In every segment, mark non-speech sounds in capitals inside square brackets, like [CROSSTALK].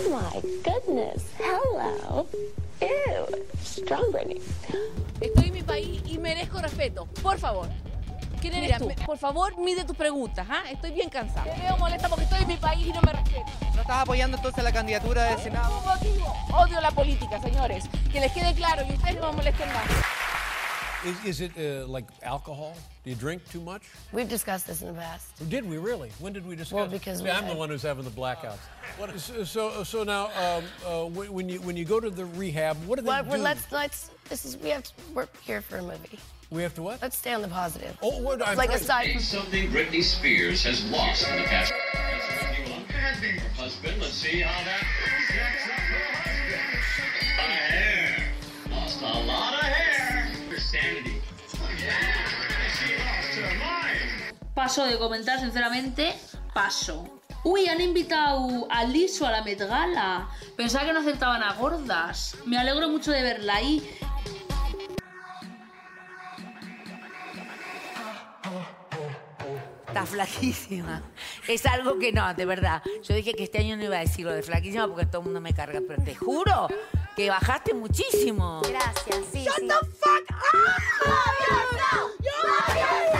Oh my goodness. Hello. Ew. Strong Britney. Estoy en mi país y merezco respeto. Por favor. ¿Quién eres Mira, tú? me- Por favor, mide tus preguntas, ¿ah? Estoy bien cansada. Me veo molesta porque estoy en mi país y no me respeto. ¿No estás apoyando entonces la candidatura del Senado? Motivo. Odio la política, señores. Que les quede claro y ustedes no me molesten más. Is, is it uh, like alcohol? Do you drink too much? We've discussed this in the past. Did we really? When did we discuss? Well, it? because See, we- I'm the one who's having the blackouts. What, so, so, so now, um, uh, when when you when you go to the rehab, what do they Well, do? we're, let's let's. This is we have to. We're here for a movie. we have to what? Let's stay on the positive. oh, what, I'm like trying- aside from Something Britney Spears has lost in the past. Her husband, let's see how that stacks up her husband. A lot of. Lost a lot Paso de comentar, sinceramente, paso. Uy, han invitado a Liso a la Met Gala. Pensaba que no aceptaban a gordas. Me alegro mucho de verla ahí. Está flaquísima. Es algo que no, de verdad. Yo dije que este año no iba a decir lo de flaquísima porque todo el mundo me carga, pero te juro que bajaste muchísimo. Gracias, sí, sí. Ladies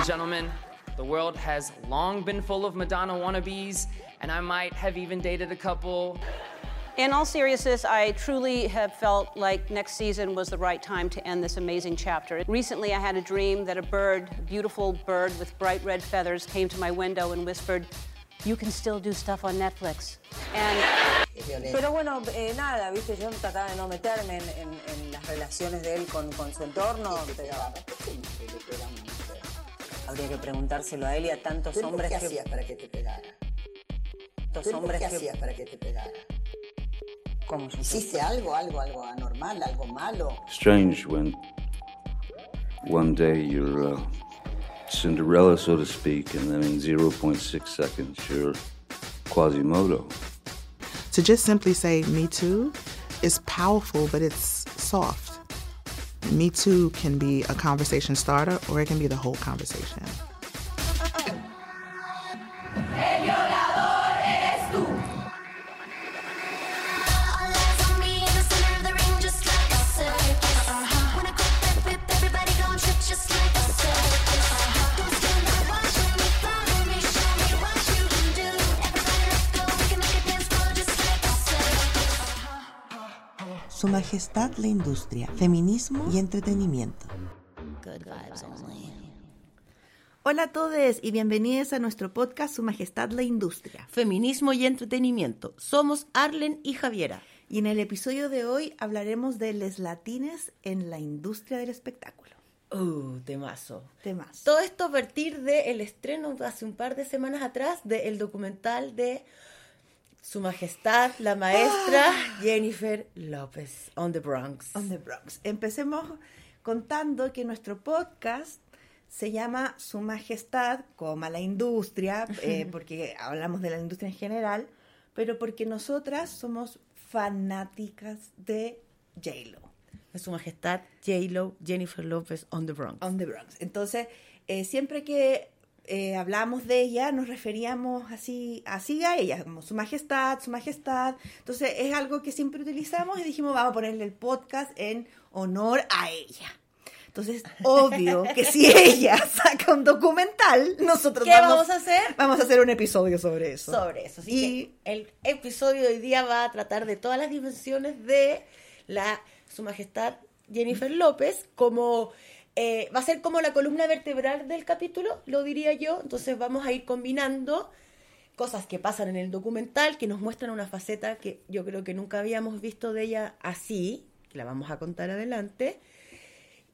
and gentlemen, the world has long been full of Madonna wannabes, and I might have even dated a couple. In all seriousness, I truly have felt like next season was the right time to end this amazing chapter. Recently, I had a dream that a bird, a beautiful bird with bright red feathers, came to my window and whispered, You can still do stuff on Netflix. And Pero bueno, eh, nada, viste, yo trataba de no meterme en, en- en las relaciones de él con, con su entorno. pero- Habría que preguntárselo a él y a tantos hombres ¿Qué que... hacías para que te pegara? tantos ¿Pero hombres ¿Qué que... hacías para que te pegara? ¿Cómo? ¿Hiciste algo, algo, algo anormal, algo malo? strange when one day you're uh, Cinderella, so to speak, and then in 0.6 seconds you're Quasimodo. To just simply say Me Too is powerful, but it's soft. Me Too can be a conversation starter or it can be the whole conversation. Majestad la Industria, Feminismo y Entretenimiento. Hola a todos y bienvenidos a nuestro podcast Su Majestad la Industria. Feminismo y entretenimiento. Somos Arlen y Javiera. Y en el episodio de hoy hablaremos de les latines en la industria del espectáculo. Uh, temazo. Temas. Todo esto a partir del estreno hace un par de semanas atrás del documental de Su Majestad, la maestra Jennifer López, On the Bronx. On the Bronx. Empecemos contando que nuestro podcast se llama Su Majestad, coma la industria, eh, porque hablamos de la industria en general, pero porque nosotras somos fanáticas de J-Lo. Su Majestad J-Lo, Jennifer López, On the Bronx. On the Bronx. Entonces, eh, siempre que eh, hablamos de ella, nos referíamos así, así a ella, como su majestad, su majestad. Entonces, es algo que siempre utilizamos y dijimos, vamos a ponerle el podcast en honor a ella. Entonces, obvio que si [LAUGHS] ella saca un documental, nosotros ¿Qué vamos a hacer? Vamos a hacer un episodio sobre eso. Sobre eso. Así Y- que el episodio de hoy día va a tratar de todas las dimensiones de la Su Majestad Jennifer López, como eh, va a ser como la columna vertebral del capítulo, lo diría yo. Entonces vamos a ir combinando cosas que pasan en el documental, que nos muestran una faceta que yo creo que nunca habíamos visto de ella así, que la vamos a contar adelante.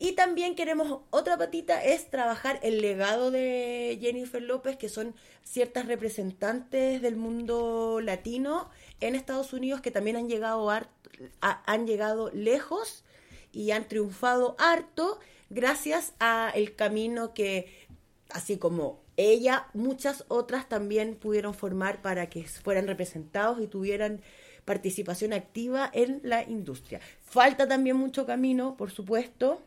Y también queremos otra patita, es trabajar el legado de Jennifer López, que son ciertas representantes del mundo latino en Estados Unidos que también han llegado, han llegado lejos y han triunfado harto gracias a el camino que, así como ella, muchas otras también pudieron formar para que fueran representados y tuvieran participación activa en la industria. Falta también mucho camino, por supuesto,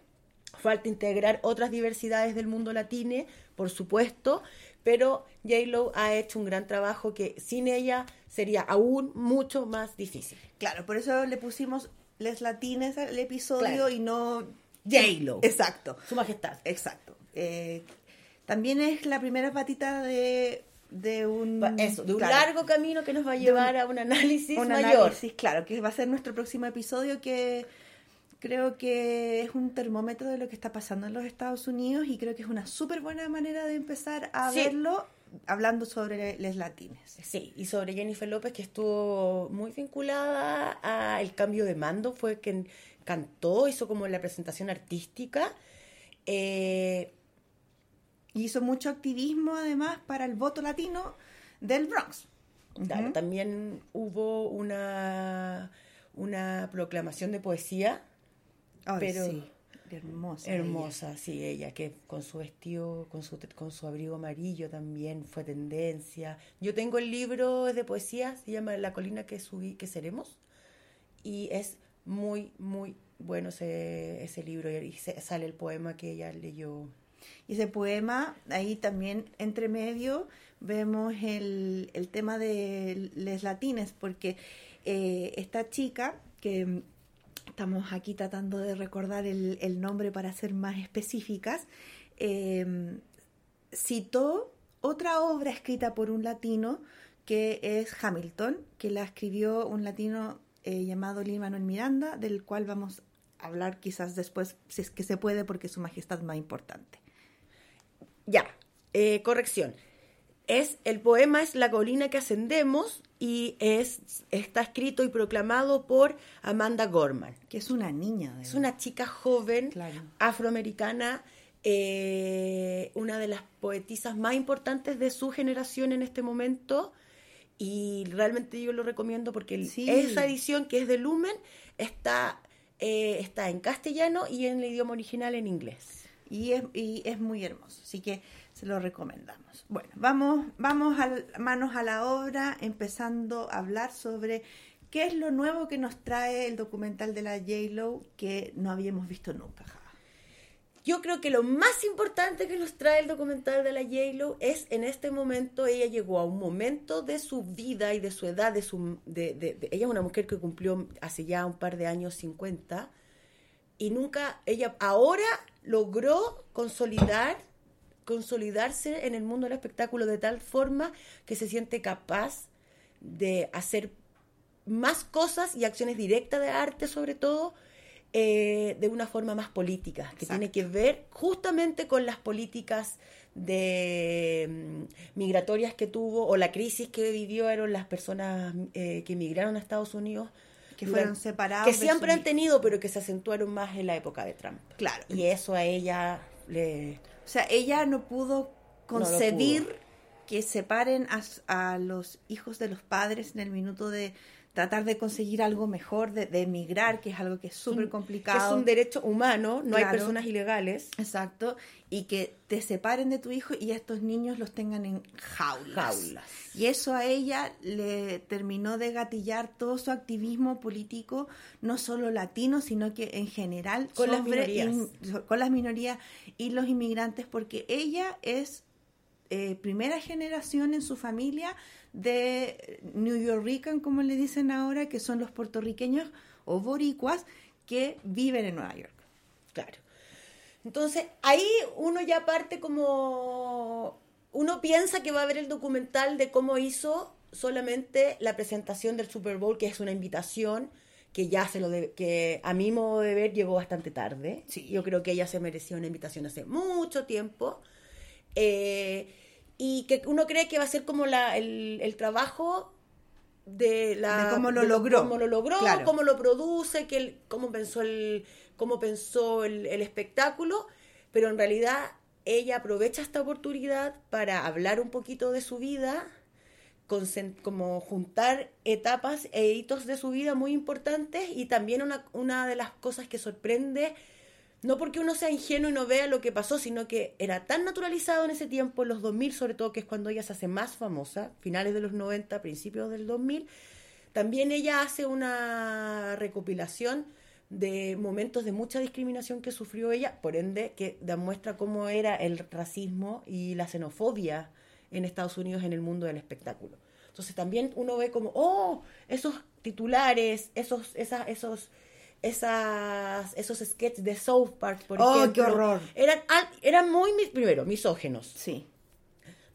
falta integrar otras diversidades del mundo latino, por supuesto, pero J-Lo ha hecho un gran trabajo que sin ella sería aún mucho más difícil. Claro, por eso le pusimos les latines al episodio Claro. y no J-Lo. Exacto. Su majestad. Exacto. Eh, también es la primera patita de, de un... Eso, de un claro, largo camino que nos va a llevar un- a un análisis un mayor. análisis, claro, que va a ser nuestro próximo episodio que creo que es un termómetro de lo que está pasando en los Estados Unidos y creo que es una súper buena manera de empezar a Sí. verlo hablando sobre les latines. Sí, y sobre Jennifer López, que estuvo muy vinculada al cambio de mando, fue quien cantó, hizo como la presentación artística. Eh, Hizo mucho activismo además para el voto latino del Bronx. claro. También hubo una, una proclamación de poesía, Ay, pero sí, hermosa. hermosa, sí, ella, que con su vestido, con su, con su abrigo amarillo también fue tendencia. Yo tengo el libro de poesía, se llama La colina que subí, que seremos, y es muy, muy bueno ese, ese libro, y se- sale el poema que ella leyó. Y ese poema, ahí también entre medio vemos el, el tema de les latines, porque eh, esta chica, que mm, estamos aquí tratando de recordar el, el nombre para ser más específicas, eh, citó otra obra escrita por un latino que es Hamilton, que la escribió un latino eh, llamado Lin Manuel Miranda, del cual vamos a hablar quizás después, si es que se puede, porque su majestad más importante. Ya, eh, corrección. Es, el poema es La colina que ascendemos y es, está escrito y proclamado por Amanda Gorman. Que es una niña. Es una chica joven, afroamericana, eh, una de las poetisas más importantes de su generación en este momento. Y realmente yo lo recomiendo porque Sí. esa edición que es de Lumen está, eh, está en castellano y en el idioma original en inglés. y es, y es muy hermoso, así que se lo recomendamos. Bueno, vamos, vamos al, manos a la obra, empezando a hablar sobre qué es lo nuevo que nos trae el documental de la J-Lo que no habíamos visto nunca. Yo creo que lo más importante que nos trae el documental de la J-Lo es en este momento ella llegó a un momento de su vida y de su edad, de su de- de- ella es una mujer que cumplió hace ya un par de años 50 y nunca ella ahora logró consolidar consolidarse en el mundo del espectáculo de tal forma que se siente capaz de hacer más cosas y acciones directas de arte sobre todo eh, de una forma más política, que tiene que ver justamente con las políticas de mm, migratorias que tuvo o la crisis que vivieron las personas eh, que emigraron a Estados Unidos. Que durante- fueron separados Que siempre su- han tenido, pero que se acentuaron más en la época de Trump. Claro. Y eso a ella le... O sea, ella no pudo No concebir pudo. que separen a los hijos de los padres en el minuto de tratar de conseguir algo mejor, de, de emigrar, que es algo que es súper complicado. Es un derecho humano, no hay personas ilegales. Exacto, y que te separen de tu hijo y a estos niños los tengan en jaulas. Jaulas. Y eso a ella le terminó de gatillar todo su activismo político, no solo latino, sino que en general Con las minorías. in- con las minorías y los inmigrantes, porque ella es eh, primera generación en su familia de New Yorkican, como le dicen ahora, que son los puertorriqueños o boricuas que viven en Nueva York. Claro. Entonces, ahí uno ya parte como... Uno piensa que va a ver el documental de cómo hizo solamente la presentación del Super Bowl, que es una invitación que ya se lo de- que a mi modo de ver llegó bastante tarde. Yo creo que ella se merecía una invitación hace mucho tiempo. Eh, y que uno cree que va a ser como la, el, el trabajo de la De cómo lo logró. cómo lo logró Claro. cómo lo produce que el- cómo pensó el cómo pensó el, el espectáculo pero en realidad ella aprovecha esta oportunidad para hablar un poquito de su vida como juntar etapas e hitos de su vida muy importantes y también una, una de las cosas que sorprende no porque uno sea ingenuo y no vea lo que pasó, sino que era tan naturalizado en ese tiempo, en los 2000 sobre todo, que es cuando ella se hace más famosa, finales de los 90, principios del 2000, también ella hace una recopilación de momentos de mucha discriminación que sufrió ella, por ende que demuestra cómo era el racismo y la xenofobia en Estados Unidos en el mundo del espectáculo. Entonces también uno ve como, oh, esos titulares, esos, esas, esos, esas, esos sketches de South Park, por Oh, ejemplo, qué horror. eran, eran muy, primero, misógenos. Sí.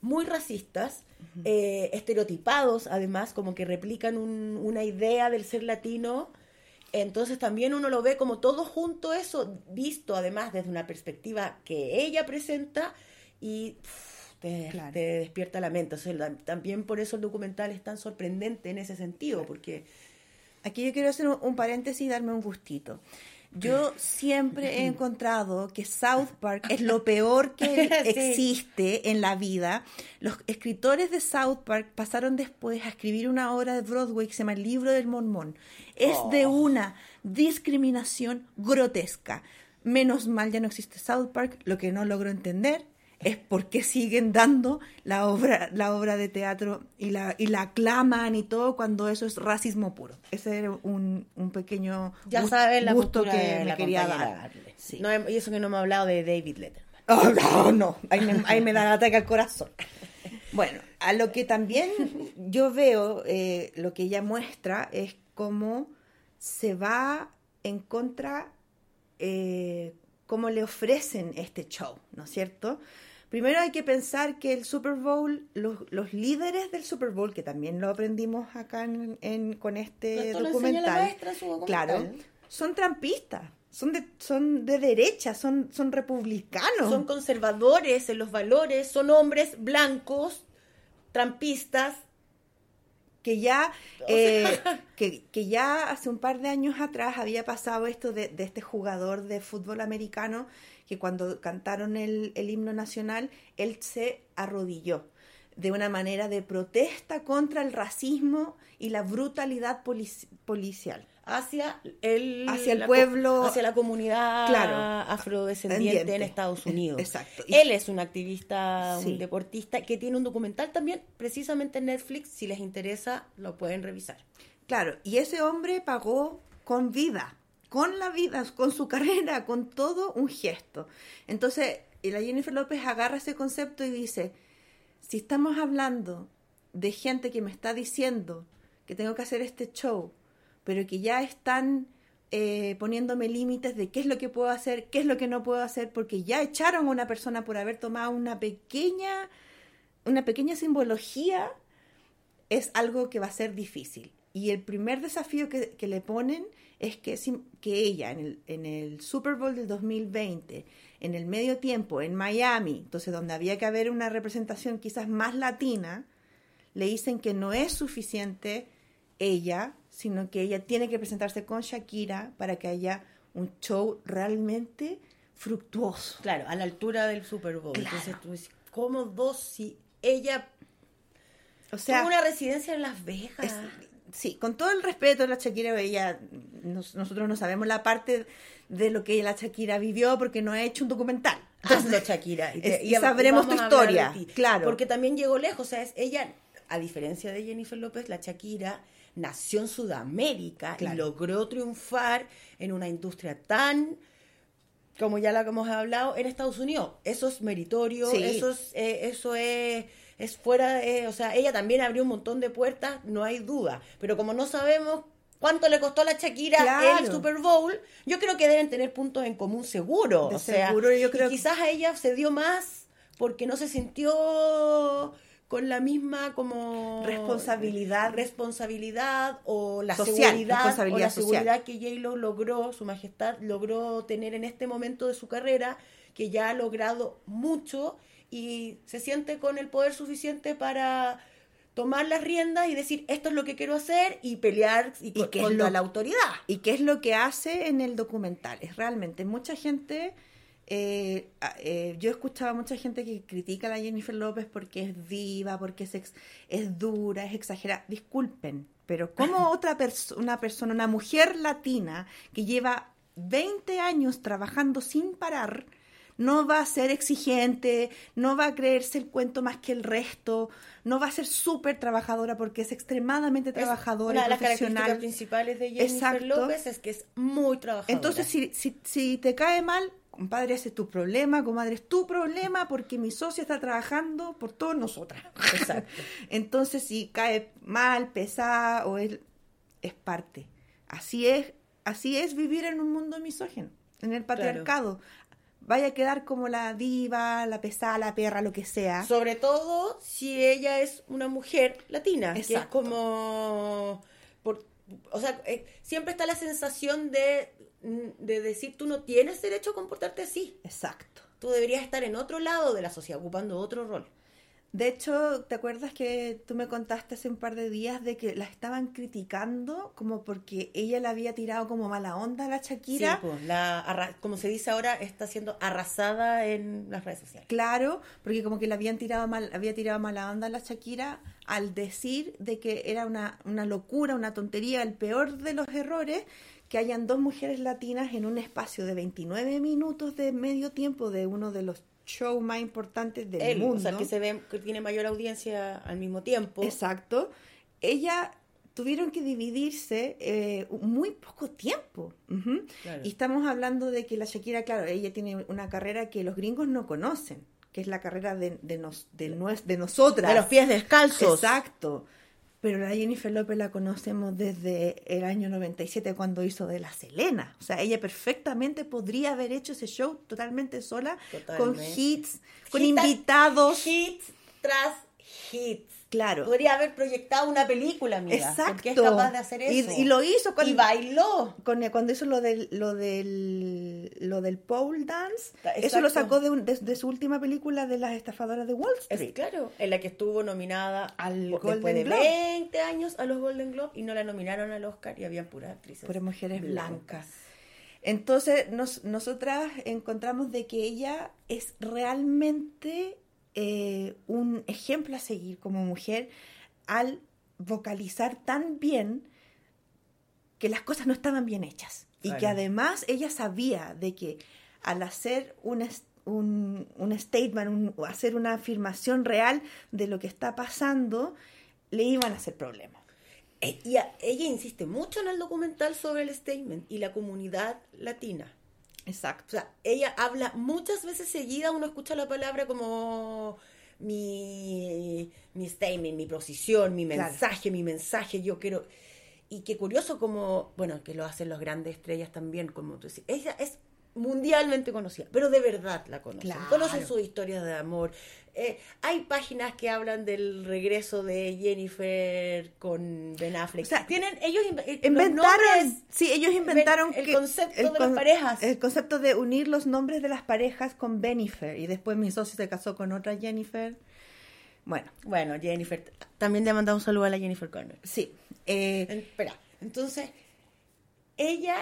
Muy racistas, eh, estereotipados, además, como que replican un- una idea del ser latino. Entonces también uno lo ve como todo junto eso, visto además desde una perspectiva que ella presenta y pff, te, te despierta la mente. O sea, la- también por eso el documental es tan sorprendente en ese sentido, porque Aquí yo quiero hacer un, un paréntesis y darme un gustito. Yo siempre he [LAUGHS] encontrado que South Park es lo peor que [LAUGHS] Sí. existe en la vida. Los escritores de South Park pasaron después a escribir una obra de Broadway que se llama El libro del mormón. Es de una discriminación grotesca. Menos mal ya no existe South Park. Lo que no logro entender es por qué siguen dando la obra, la obra de teatro y la, y la aclaman y todo cuando eso es racismo puro. Ese era un, un pequeño ya gu- saben la gusto que de me la quería dar. Arle. No y eso que no me ha hablado de David Letterman. [LAUGHS] Oh, no, no, ahí me, ahí me da el ataque al corazón. [LAUGHS] Bueno, a lo que también yo veo, eh, lo que ella muestra es cómo se va en contra, eh, cómo le ofrecen este show, ¿no es cierto? Primero hay que pensar que el Super Bowl, los, los líderes del Super Bowl, que también lo aprendimos acá en, en- con este Esto la maestra su documental. claro, son trampistas, son de, son de derecha, son, son republicanos. Son conservadores en los valores, son hombres blancos, trampistas. Que ya [LAUGHS] eh, [LAUGHS] que, que ya hace un par de años atrás había pasado esto de, de este jugador de fútbol americano que cuando cantaron el, el himno nacional él se arrodilló de una manera de protesta contra el racismo y la brutalidad polici- policial hacia el, hacia el la pueblo hacia la comunidad Claro. afrodescendiente Endiente. en Estados Unidos. Exacto. Él es un activista, Sí. un deportista que tiene un documental también, precisamente en Netflix. Si les interesa, lo pueden revisar. Claro, y ese hombre pagó con vida, con la vida, con su carrera, con todo un gesto. Entonces, y la Jennifer López agarra ese concepto y dice, si estamos hablando de gente que me está diciendo que tengo que hacer este show, pero que ya están eh, poniéndome límites de qué es lo que puedo hacer, qué es lo que no puedo hacer, porque ya echaron a una persona por haber tomado una pequeña, una pequeña simbología es algo que va a ser difícil. Y el primer desafío que, que le ponen es que, que ella en el, en el Super Bowl del 2020, en el medio tiempo, en Miami, entonces donde había que haber una representación quizás más latina, le dicen que no es suficiente ella, sino que ella tiene que presentarse con Shakira para que haya un show realmente fructuoso. Claro, a la altura del Super Bowl. Entonces tú dices, ¿cómo dos si ella O sea, tuvo una residencia en Las Vegas? Es- sí, con todo el respeto a la Shakira, ella, nos- nosotros no sabemos la parte de lo que la Shakira vivió porque no ha hecho un documental. Hazlo, Shakira. Y, te- Es- y sabremos tu historia, claro. Porque también llegó lejos. O sea, es ella, a diferencia de Jennifer López, la Shakira nació en Sudamérica Claro. y logró triunfar en una industria tan como ya la hemos hablado, en Estados Unidos. Eso es meritorio, Sí. eso es, eh, eso es, es fuera, de- o sea, ella también abrió un montón de puertas, no hay duda. Pero como no sabemos cuánto le costó a la Shakira Claro. el Super Bowl, yo creo que deben tener puntos en común seguro. De o sea, seguro, yo y creo- quizás a ella se dio más porque no se sintió con la misma como Responsabilidad. responsabilidad o la Social, seguridad o la social. seguridad que J-Lo logró, su majestad logró tener en este momento de su carrera, que ya ha logrado mucho y se siente con el poder suficiente para tomar las riendas y decir esto es lo que quiero hacer y pelear y, co- qué es lo- la autoridad. ¿Y qué es lo que hace en el documental? Es realmente mucha gente. Eh, eh, yo he escuchado a mucha gente que critica a la Jennifer López porque es diva, porque es, ex- es dura, es exagerada. Disculpen, pero ¿cómo [LAUGHS] otra persona, una persona, una mujer latina que lleva 20 años trabajando sin parar, No va a ser exigente, no va a creerse el cuento más que el resto, no va a ser súper trabajadora porque es extremadamente trabajadora Una de las características principales de Jennifer Exacto. López es que es muy trabajadora. Entonces, si, si, si te cae mal, compadre, ese es tu problema, comadre, es tu problema porque mi socia está trabajando por todos nosotras. Exacto. [LAUGHS] Entonces, si cae mal, pesada o él, es parte. Así es, así es vivir en un mundo misógino, en el patriarcado. Vaya a quedar como la diva, la pesada, la perra, lo que sea. Sobre todo si ella es una mujer latina, que es Exacto. como... por- o sea, eh, siempre está la sensación de, mm, de decir tú no tienes derecho a comportarte así. Exacto. Tú deberías estar en otro lado de la sociedad, ocupando otro rol. De hecho, ¿te acuerdas que tú me contaste hace un par de días de que la estaban criticando como porque ella le había tirado como mala onda a la Shakira? Sí, pues, la como se dice ahora, está siendo arrasada en las redes sociales. Claro, porque como que le habían tirado mal, había tirado mala onda a la Shakira al decir de que era una, una locura, una tontería, el peor de los errores, que hayan dos mujeres latinas en un espacio de 29 minutos de medio tiempo de uno de los shows más importantes del Él, mundo. o sea, que se ve que tiene mayor audiencia al mismo tiempo. Exacto. Ella tuvieron que dividirse eh, muy poco tiempo. Claro. Y estamos hablando de que la Shakira, claro, ella tiene una carrera que los gringos no conocen, que es la carrera de, de, nos, de, de nosotras. De los pies descalzos. Exacto. Pero la Jennifer López la conocemos desde el año 97 cuando hizo de la Selena. O sea, ella perfectamente podría haber hecho ese show totalmente sola, con hits, con Hit- invitados. Hits tras hits. Claro. Podría haber proyectado una película, amiga. Exacto. Porque es capaz de hacer eso. Y, lo hizo con, Y bailó. con cuando hizo lo del lo del lo del pole dance. Exacto. Eso lo sacó de, un- de- de su última película de las estafadoras de Wall Es Street. claro, en la que estuvo nominada Al Golden después de Globe. 20 años a los Golden Globe y no la nominaron al Oscar y habían puras actrices. Por mujeres blancas. Entonces, nos, nosotras encontramos de que ella es realmente eh, un ejemplo a seguir como mujer al vocalizar tan bien que las cosas no estaban bien hechas. Y que además ella sabía de que al hacer un, un, un statement, un- o hacer una afirmación real de lo que está pasando, le iban a hacer problemas. Eh, Y a- ella insiste mucho en el documental sobre el statement y la comunidad latina. Exacto. O sea, ella habla muchas veces seguida, uno escucha la palabra como mi, mi statement, mi posición, mi Claro. mensaje, mi mensaje, yo quiero... Y qué curioso como, bueno, que lo hacen las grandes estrellas también, como tú decís. Ella es mundialmente conocida, pero de verdad la conocen. Claro. Conocen sus historias de amor. Eh, hay páginas que hablan del regreso de Jennifer con Ben Affleck. O sea, tienen ellos eh, Inventaron, nombres, sí, ellos inventaron el que- concepto el de con- las parejas. El concepto de unir los nombres de las parejas con Benifer. Y después mi socio se casó con otra Jennifer. Bueno, Bueno, Jennifer, también le mandamos un saludo a la Jennifer Garner. sí. eh, Espera, entonces, ella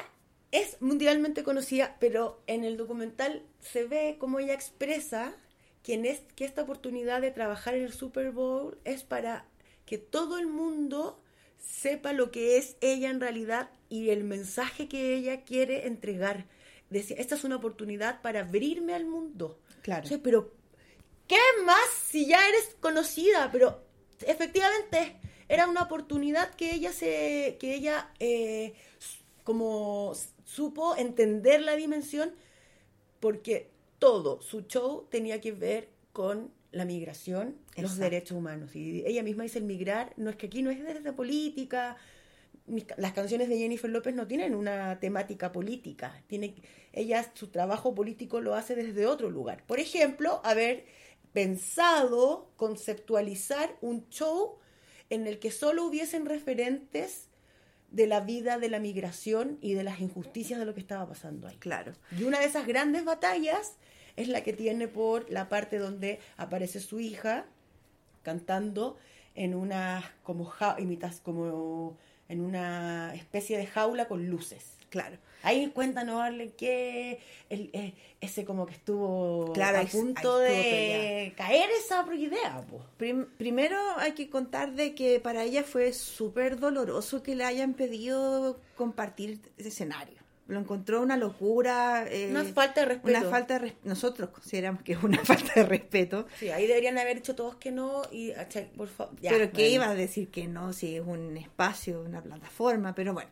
es mundialmente conocida, pero en el documental se ve como ella expresa que, en es- que esta oportunidad de trabajar en el Super Bowl es para que todo el mundo sepa lo que es ella en realidad y el mensaje que ella quiere entregar. Decía, esta es una oportunidad para abrirme al mundo. Claro. O sea, pero ¿qué más si ya eres conocida? Pero efectivamente era una oportunidad que ella se, que ella eh, como supo entender la dimensión porque todo su show tenía que ver con la migración, los derechos humanos. Y ella misma dice el migrar, no es que aquí no es desde política. Mis Las canciones de Jennifer López no tienen una temática política. Tiene, ella su trabajo político lo hace desde otro lugar. Por ejemplo, haber pensado conceptualizar un show en el que solo hubiesen referentes de la vida de la migración y de las injusticias de lo que estaba pasando ahí. claro. Y una de esas grandes batallas es la que tiene por la parte donde aparece su hija cantando en una como ja- imitas como en una especie de jaula con luces. Claro. Ahí cuéntanos, Arlen, que el- eh, ese como que estuvo Claro, a punto estuvo de caer esa idea. po. Prim- primero hay que contar de que para ella fue súper doloroso que le hayan pedido compartir ese escenario. lo encontró una locura. eh, Una falta de respeto. Una falta de Nosotros consideramos que es una [LAUGHS] falta de respeto. Sí, ahí deberían haber dicho todos que no y, ah, pero que bueno. iba a decir que no, si es un espacio, una plataforma, pero bueno.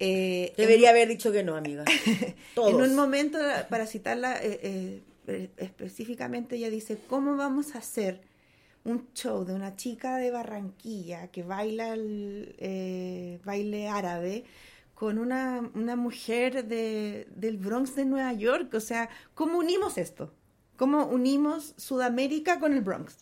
Eh, Debería en- haber dicho que no, amiga. [LAUGHS] Todos. En un momento, para citarla eh, eh, específicamente, ella dice, ¿cómo vamos a hacer un show de una chica de Barranquilla que baila el baile árabe con una, una mujer de, del Bronx de Nueva York? O sea, ¿cómo unimos esto? ¿Cómo unimos Sudamérica con el Bronx?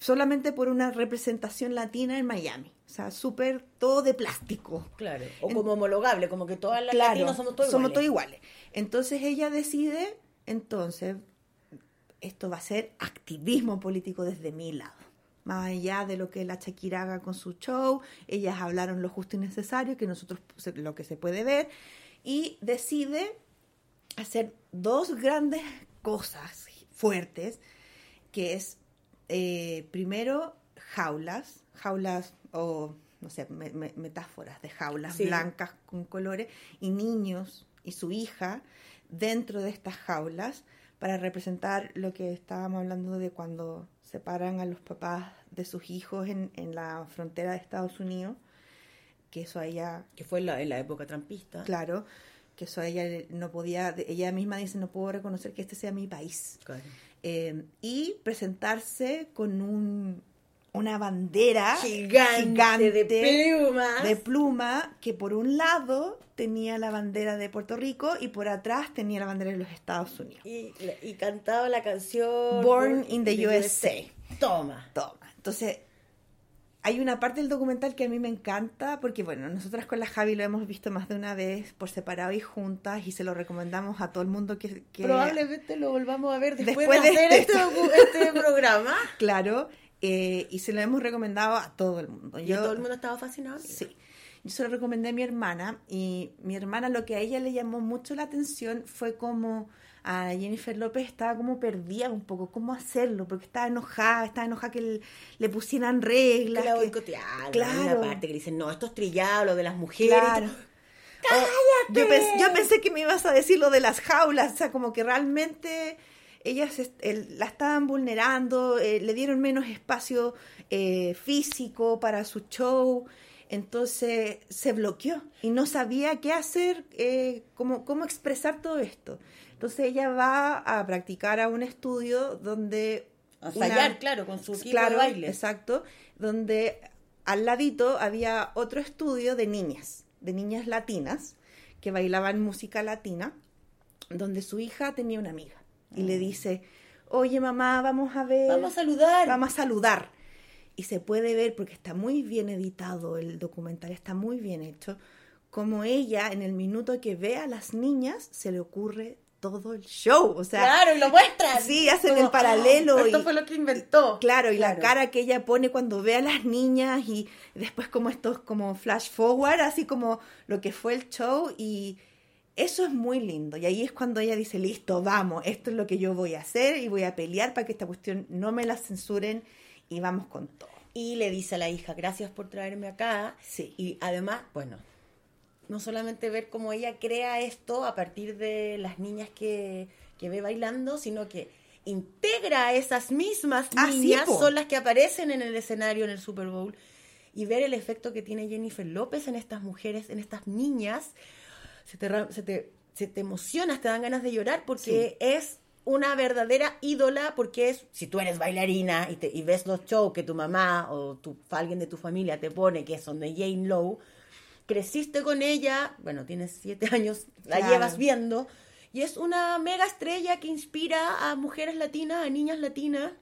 Solamente por una representación latina en Miami. O sea, súper todo de plástico. Claro. O como homologable, como que todas las Claro, latinas somos todos somos iguales. todos iguales. Entonces ella decide, entonces, esto va a ser activismo político desde mi lado. Más allá de lo que la Shakira haga con su show, ellas hablaron lo justo y necesario, que nosotros lo que se puede ver, y decide hacer dos grandes cosas fuertes, que es, eh, primero, jaulas, jaulas o, no sé, me- me- metáforas de jaulas Sí. blancas con colores, y niños y su hija dentro de estas jaulas para representar lo que estábamos hablando de cuando separan a los papás de sus hijos en, en la frontera de Estados Unidos, que eso a ella... Que fue en la, en la época trampista. Claro, que eso ella no podía, ella misma dice, no puedo reconocer que este sea mi país. Claro. Eh, y presentarse con un, una bandera Gigante de plumas. de pluma que por un lado tenía la bandera de Puerto Rico y por atrás tenía la bandera de los Estados Unidos. Y, y cantaba la canción Born in the USA. Toma. Toma. Entonces, hay una parte del documental que a mí me encanta porque, bueno, nosotras con la Javi lo hemos visto más de una vez por separado y juntas y se lo recomendamos a todo el mundo que... que Probablemente lo volvamos a ver después, Después de hacer este- este, este [LAUGHS] programa. Claro, eh, y se lo hemos recomendado a todo el mundo. Y Yo- todo el mundo estaba fascinado. Sí. Yo se lo recomendé a mi hermana y mi hermana lo que a ella le llamó mucho la atención fue como a Jennifer López estaba como perdida un poco, cómo hacerlo, porque estaba enojada, estaba enojada que le, le pusieran reglas. Que la boicotearon. Claro. Parte que dicen, no, esto es trillado, lo de las mujeres. Claro. Oh, yo, pens- yo pensé que me ibas a decir lo de las jaulas, o sea, como que realmente ellas el- la estaban vulnerando, eh, le dieron menos espacio eh, físico para su show, entonces se bloqueó y no sabía qué hacer, eh, cómo, cómo expresar todo esto. Entonces ella va a practicar a un estudio donde... A claro, con su equipo de baile. Exacto, donde al ladito había otro estudio de niñas, de niñas latinas, que bailaban música latina, donde su hija tenía una amiga y le dice, oye mamá, vamos a ver... Vamos a saludar. Vamos a saludar. Y se puede ver, porque está muy bien editado el documental, está muy bien hecho, como ella en el minuto que ve a las niñas se le ocurre todo el show. O sea, Claro, y lo muestran. Sí, hacen Como, el paralelo. "Ah, esto y- fue lo que inventó. Claro, y la cara que ella pone cuando ve a las niñas y después como estos como flash forward, así como lo que fue el show y eso es muy lindo. Y ahí es cuando ella dice, listo, vamos, esto es lo que yo voy a hacer y voy a pelear para que esta cuestión no me la censuren y vamos con todo. Y le dice a la hija, gracias por traerme acá. Sí. Y además, bueno, no solamente ver cómo ella crea esto a partir de las niñas que, que ve bailando, sino que integra a esas mismas Ah, sí, niñas, son las que aparecen en el escenario en el Super Bowl, y ver el efecto que tiene Jennifer López en estas mujeres, en estas niñas, se te, ra- se te, se te emocionas, te dan ganas de llorar, porque es una verdadera ídola, porque es, si tú eres bailarina y, te, y ves los shows que tu mamá o tu, alguien de tu familia te pone, que son de Jane Lowe, creciste con ella, bueno, tienes siete [LAUGHS] años, la Claro. llevas viendo, y es una mega estrella que inspira a mujeres latinas, a niñas latinas.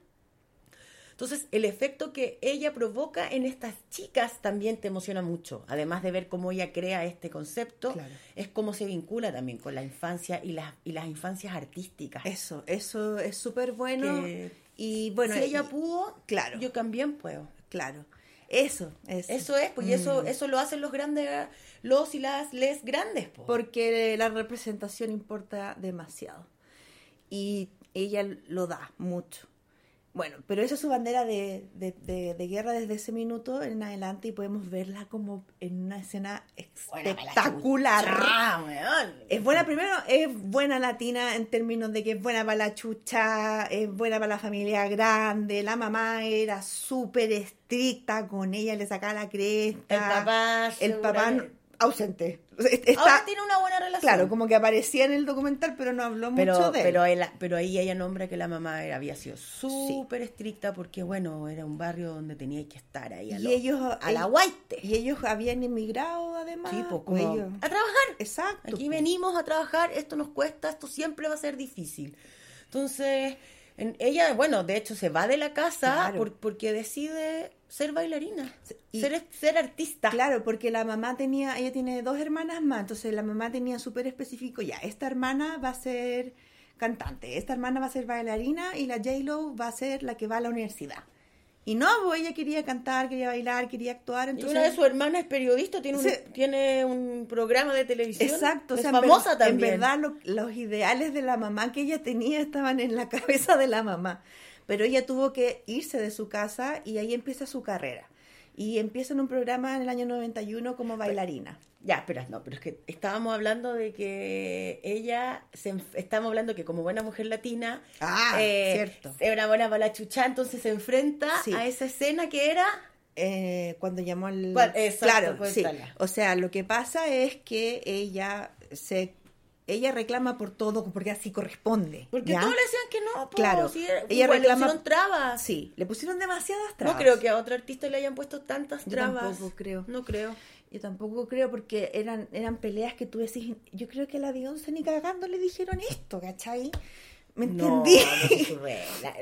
Entonces, el efecto que ella provoca en estas chicas también te emociona mucho. Además de ver cómo ella crea este concepto, Claro. es cómo se vincula también con la infancia y las, y las infancias artísticas. Eso, eso es súper bueno. Que y bueno, si ella y- pudo, claro, yo también puedo. claro. Eso, eso. Eso es, pues y eso, Mm. eso lo hacen los grandes, los y las les grandes. Porque la representación importa demasiado. Y ella lo da mucho. Bueno, pero esa es su bandera de, de- de- de guerra desde ese minuto en adelante y podemos verla como en una escena Buena espectacular. weón. Es buena, primero, es buena latina en términos de que es buena para la chucha, es buena para la familia grande, la mamá era súper estricta con ella, le sacaba la cresta. El papá, El papá. Ausente. Está- Ahora tiene una buena relación. Claro, como que aparecía en el documental, pero no habló pero, mucho de él. pero, él- pero ahí ella nombra que la mamá era- había sido súper estricta porque, bueno, era un barrio donde tenía que estar ahí. A y lo- ellos a la ellos- guaite. y ellos habían emigrado además Sí, pues, como ellos- a trabajar. exacto Aquí venimos a trabajar, esto nos cuesta, esto siempre va a ser difícil. Entonces, en- ella, bueno, de hecho se va de la casa Claro. por- porque decide ser bailarina, y- ser, ser artista. Claro, porque la mamá tenía, ella tiene dos hermanas más, entonces la mamá tenía súper específico, ya, esta hermana va a ser cantante, esta hermana va a ser bailarina y la J-Lo va a ser la que va a la universidad. Y no, pues ella quería cantar, quería bailar, quería actuar, Y entonces... una de sus hermanas es periodista, tiene un, Sí. tiene un programa de televisión. Exacto, o es sea, en famosa también. En verdad, lo- los ideales de la mamá que ella tenía estaban en la [LAUGHS] cabeza de la mamá. Pero ella tuvo que irse de su casa y ahí empieza su carrera. Y empieza en un programa en el año 91 como bailarina. Ya, pero no, pero es que estábamos hablando de que ella, se, estábamos hablando que como buena mujer latina, Ah, eh, cierto. es una buena para la chucha, entonces se enfrenta Sí. a esa escena que era... Eh, cuando llamó al... Bueno, exacto, claro, sí. O sea, lo que pasa es que ella se... Ella reclama por todo porque así corresponde. Porque ¿ya? todos le decían que no, po, Claro. si era- ella igual reclama... le pusieron trabas. Sí, le pusieron demasiadas trabas. No creo que a otro artista le hayan puesto tantas Yo trabas. tampoco creo. No creo. Yo tampoco creo porque eran, eran peleas que tú decís, yo creo que a la Beyoncé ni cagando le dijeron esto, ¿cachai? ¿Me No, entendí? no se sube. [LAUGHS] La-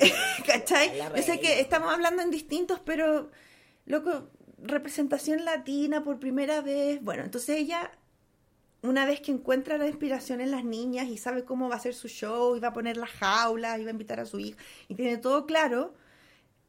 ¿Cachai? la Yo sé que estamos hablando en distintos, pero, loco, representación latina por primera vez. Bueno, entonces ella, una vez que encuentra la inspiración en las niñas y sabe cómo va a ser su show, y va a poner las jaulas, y va a invitar a su hija, y tiene todo claro,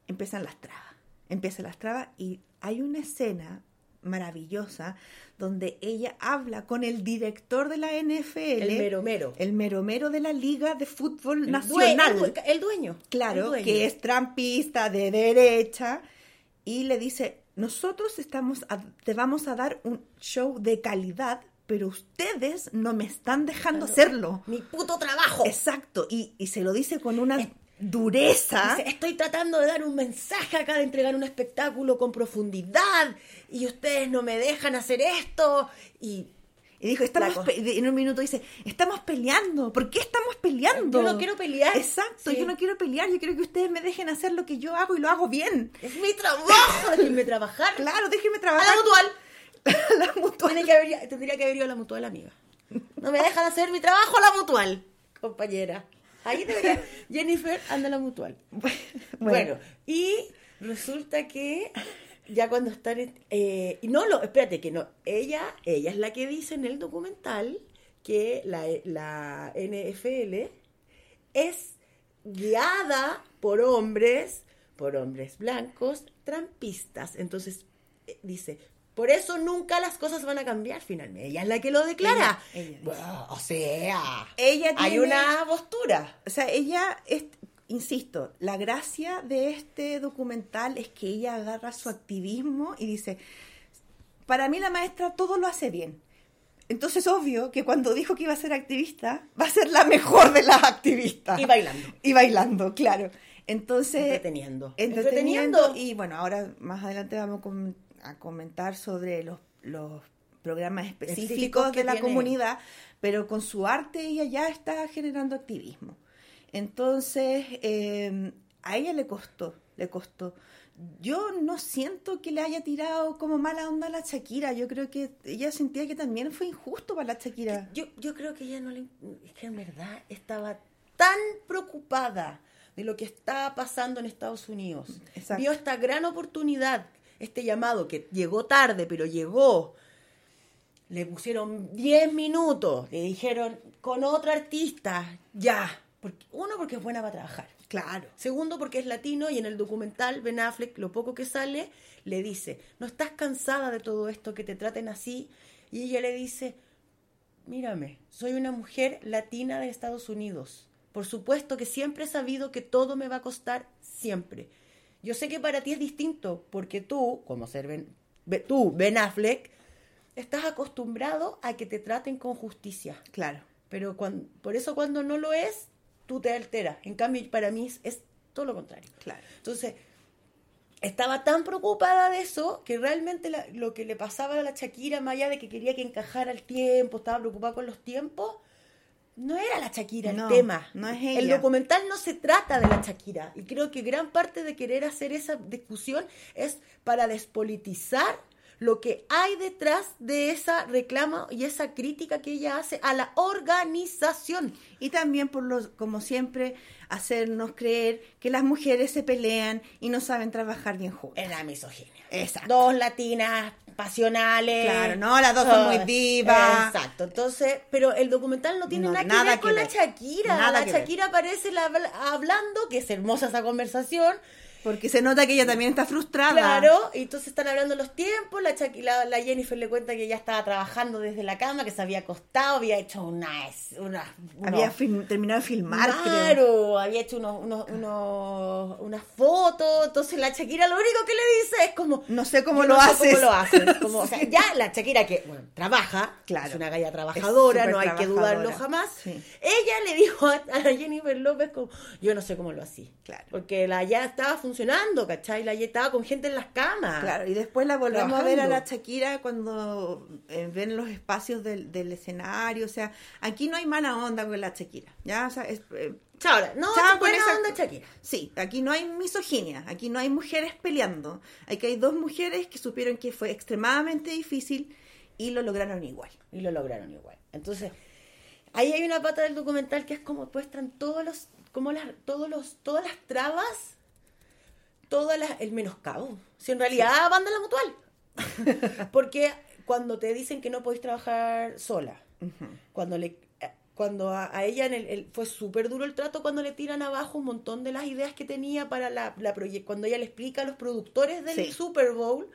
empiezan las trabas. Empiezan las trabas y hay una escena maravillosa donde ella habla con el director de la NFL. El mero mero. El mero mero de la Liga de Fútbol El Nacional. el due- el dueño. Claro, El dueño. que es trampista de derecha. Y le dice, nosotros estamos a- te vamos a dar un show de calidad, pero ustedes no me están dejando hacerlo. Mi puto trabajo. Exacto. Y, y se lo dice con una dureza. Dice, estoy tratando de dar un mensaje acá, de entregar un espectáculo con profundidad y ustedes no me dejan hacer esto. Y, Y dijo, estamos en un minuto dice, estamos peleando. ¿Por qué estamos peleando? Yo no quiero pelear. Exacto, Sí. yo no quiero pelear. Yo quiero que ustedes me dejen hacer lo que yo hago y lo hago bien. Es mi trabajo, déjenme trabajar. Claro, déjenme A trabajar. la mutual. [LAUGHS] la mutual. Tiene que haber, tendría que haber ido a la mutual, amiga. No me dejan hacer mi trabajo a la mutual, compañera. Ahí debería. [LAUGHS] Jennifer, anda a la mutual. Bueno, y resulta que ya cuando están. Eh, no, lo, espérate, que no. Ella, ella es la que dice en el documental que la, la NFL es guiada por hombres, por hombres blancos, trampistas. Entonces, eh, dice, por eso nunca las cosas van a cambiar finalmente. Ella es la que lo declara. Ella- ella. Bueno, o sea, Ella hay tiene- una postura. O sea, ella, es, insisto, la gracia de este documental es que ella agarra su activismo y dice, para mí la maestra todo lo hace bien. Entonces, obvio que cuando dijo que iba a ser activista, va a ser la mejor de las activistas. Y bailando. Y bailando, claro. Entonces, Entreteniendo. entreteniendo. Entreteniendo. Y bueno, ahora más adelante vamos com- a comentar sobre los, los programas específicos de la tiene. comunidad, pero con su arte ella ya está generando activismo. Entonces, eh, a ella le costó, le costó. Yo no siento que le haya tirado como mala onda a la Shakira. Yo creo que ella sentía que también fue injusto para la Shakira. Yo, yo creo que ella no le... Es que en verdad estaba tan preocupada de lo que estaba pasando en Estados Unidos. Exacto. Vio esta gran oportunidad, este llamado que llegó tarde, pero llegó. Le pusieron 10 minutos, le dijeron con otro artista, ya. Porque, uno, porque es buena para trabajar. Claro. Segundo, porque es latino y en el documental Ben Affleck, lo poco que sale, le dice, ¿no estás cansada de todo esto, que te traten así? Y ella le dice, mírame, soy una mujer latina de Estados Unidos. Por supuesto que siempre he sabido que todo me va a costar siempre. Yo sé que para ti es distinto, porque tú, como ser Ben, Be- tú, Ben Affleck, estás acostumbrado a que te traten con justicia. Claro. Pero cuan- por eso cuando no lo es, tú te alteras. En cambio, para mí es, es todo lo contrario. Claro. Entonces, estaba tan preocupada de eso que realmente la- lo que le pasaba a la Shakira, más allá de que quería que encajara el tiempo, estaba preocupada con los tiempos, no era la Shakira No, el tema. no es El documental no se trata de la Shakira. Y creo que gran parte de querer hacer esa discusión es para despolitizar lo que hay detrás de esa reclama y esa crítica que ella hace a la organización. Y también, por los, como siempre, hacernos creer que las mujeres se pelean y no saben trabajar bien juntas. Es la misoginia. Exacto. Dos latinas pasionales. Claro, no, las dos son muy divas. Exacto. Entonces, pero el documental no tiene No, nada, nada que ver que con la ver. Shakira. Nada la que ver. Shakira aparece la- hablando, que es hermosa esa conversación. Porque se nota que ella también está frustrada. Claro, y entonces están hablando los tiempos, la, la, la Jennifer le cuenta que ya estaba trabajando desde la cama, que se había acostado, había hecho una... una Había film- terminado de filmar, creo. Claro, había hecho unos, unos, unos- unas fotos, entonces la Shakira lo único que le dice es como... No sé cómo lo no sé haces. cómo lo haces. [LAUGHS] Como, o sea, ya la Shakira que, bueno, trabaja, Claro. es una galla trabajadora, no hay que dudarlo jamás. Sí. Ella le dijo a, a la Jennifer López como, yo no sé cómo lo hacía. Claro. Porque la ya estaba funcionando, ¿cachai? La estaba con gente en las camas. Claro, y después la volvemos a ver a la. Shakira cuando eh, ven los espacios del, del escenario. O sea, aquí no hay mala onda con la Shakira. ¿ya? O sea, es, eh, Chao, no, chao buena esa- onda Shakira. Sí, aquí no hay misoginia, aquí no hay mujeres peleando. Aquí hay dos mujeres que supieron que fue extremadamente difícil y lo lograron igual. Y lo lograron igual. Entonces, ahí hay una pata del documental que es como muestran todos los, como las, todos los, todas las trabas, las, el menoscabo. Si en realidad banda la mutual. [LAUGHS] Porque cuando te dicen que no podéis trabajar sola, cuando le eh, cuando a, a ella en el, el- fue súper duro el trato cuando le tiran abajo un montón de las ideas que tenía para la, la cuando ella le explica a los productores del Sí. Super Bowl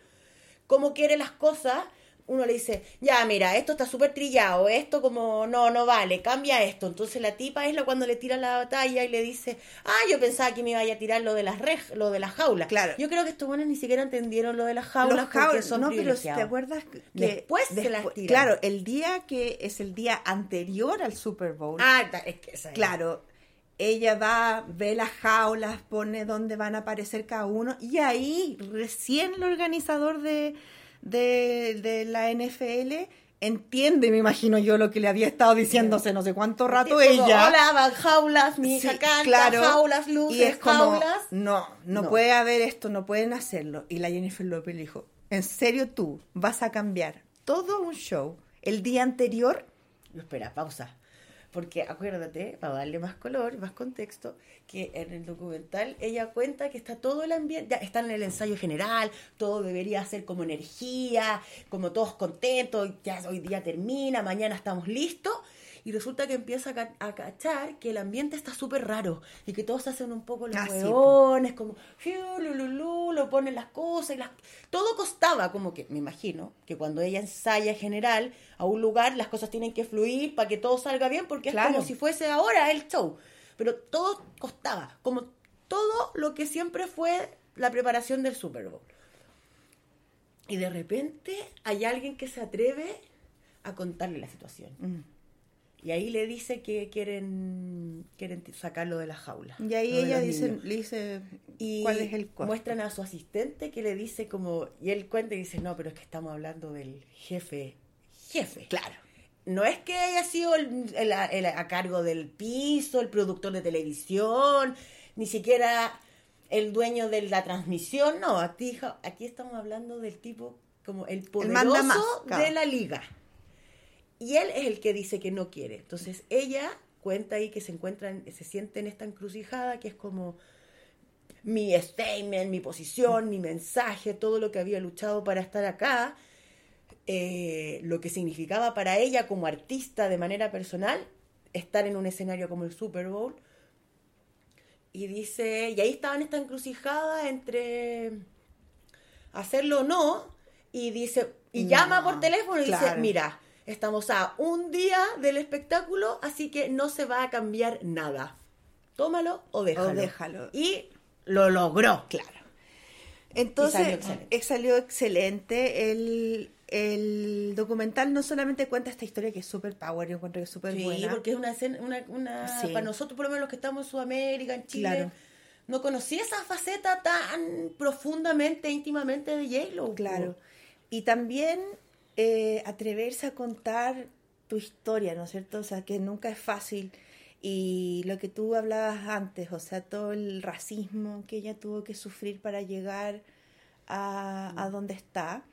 cómo quiere las cosas, uno le dice, ya mira, esto está súper trillado, esto como no, no vale, cambia esto. Entonces la tipa es la cuando le tira la batalla y le dice, ah, yo pensaba que me iba a tirar lo de las lo de las jaulas. Claro. Yo creo que estos buenos ni siquiera entendieron lo de las jaulas Los porque jaulas, son no, pero ¿te privilegiados. acuerdas que Después se las tiran. Claro, el día que es el día anterior al Super Bowl. Ah, es que esa. Claro, ella va, ve las jaulas, pone dónde van a aparecer cada uno y ahí recién el organizador de, de, de la NFL entiende, me imagino yo, lo que le había estado diciéndose no sé cuánto rato Sí, como, ella. Hola, van jaulas, mi hija Sí, canta, claro. jaulas, luces, y es como, jaulas. no, no, No. puede haber esto, no pueden hacerlo. Y la Jennifer López le dijo, ¿en serio tú vas a cambiar todo un show el día anterior? Espera, pausa. Porque acuérdate, para darle más color, más contexto, que en el documental ella cuenta que está todo el ambiente, ya está en el ensayo general, todo debería ser como energía, como todos contentos, ya hoy día termina, mañana estamos listos. Y resulta que empieza a, a cachar que el ambiente está súper raro y que todos hacen un poco los Ah, sí, hueones, como fiu, lu, lu, lu, lo ponen las cosas y las... Todo costaba, como que me imagino que cuando ella ensaya general a un lugar, las cosas tienen que fluir para que todo salga bien, porque es como si fuese ahora el show. Pero todo costaba, como todo lo que siempre fue la preparación del Super Bowl. Y de repente hay alguien que se atreve a contarle la situación. Mm. Y ahí le dice que quieren, quieren sacarlo de la jaula. Y ahí ella dice, le dice Y cuál es el costo. muestran a su asistente que le dice como, y él cuenta y dice, no, pero es que estamos hablando del jefe, jefe. Claro. No es que haya sido el, el- el- a cargo del piso, el productor de televisión, ni siquiera el dueño de la transmisión, no, aquí, aquí estamos hablando del tipo como el poderoso de la liga. Y él es el que dice que no quiere. Entonces ella cuenta ahí que se encuentran, se siente en esta encrucijada que es como mi statement, mi posición, mi mensaje, todo lo que había luchado para estar acá, eh, lo que significaba para ella como artista de manera personal, estar en un escenario como el Super Bowl. Y dice, y ahí estaba en esta encrucijada entre hacerlo o no, y dice, y No, llama por teléfono y dice, mira, estamos a un día del espectáculo, así que no se va a cambiar nada. tómalo o déjalo. O déjalo. Y lo logró. Claro. Entonces, salió excelente. eh, salió excelente. El, el documental no solamente cuenta esta historia que es súper power, yo encuentro que es súper Sí, buena. porque es una escena, una, una- Sí. para nosotros, por lo menos los que estamos en Sudamérica, en Chile, Claro. no conocí esa faceta tan profundamente, íntimamente de J-Lo. Claro. Y también eh, atreverse a contar tu historia, ¿no es cierto? O sea, que nunca es fácil. Y lo que tú hablabas antes, o sea, todo el racismo que ella tuvo que sufrir para llegar a, a donde está.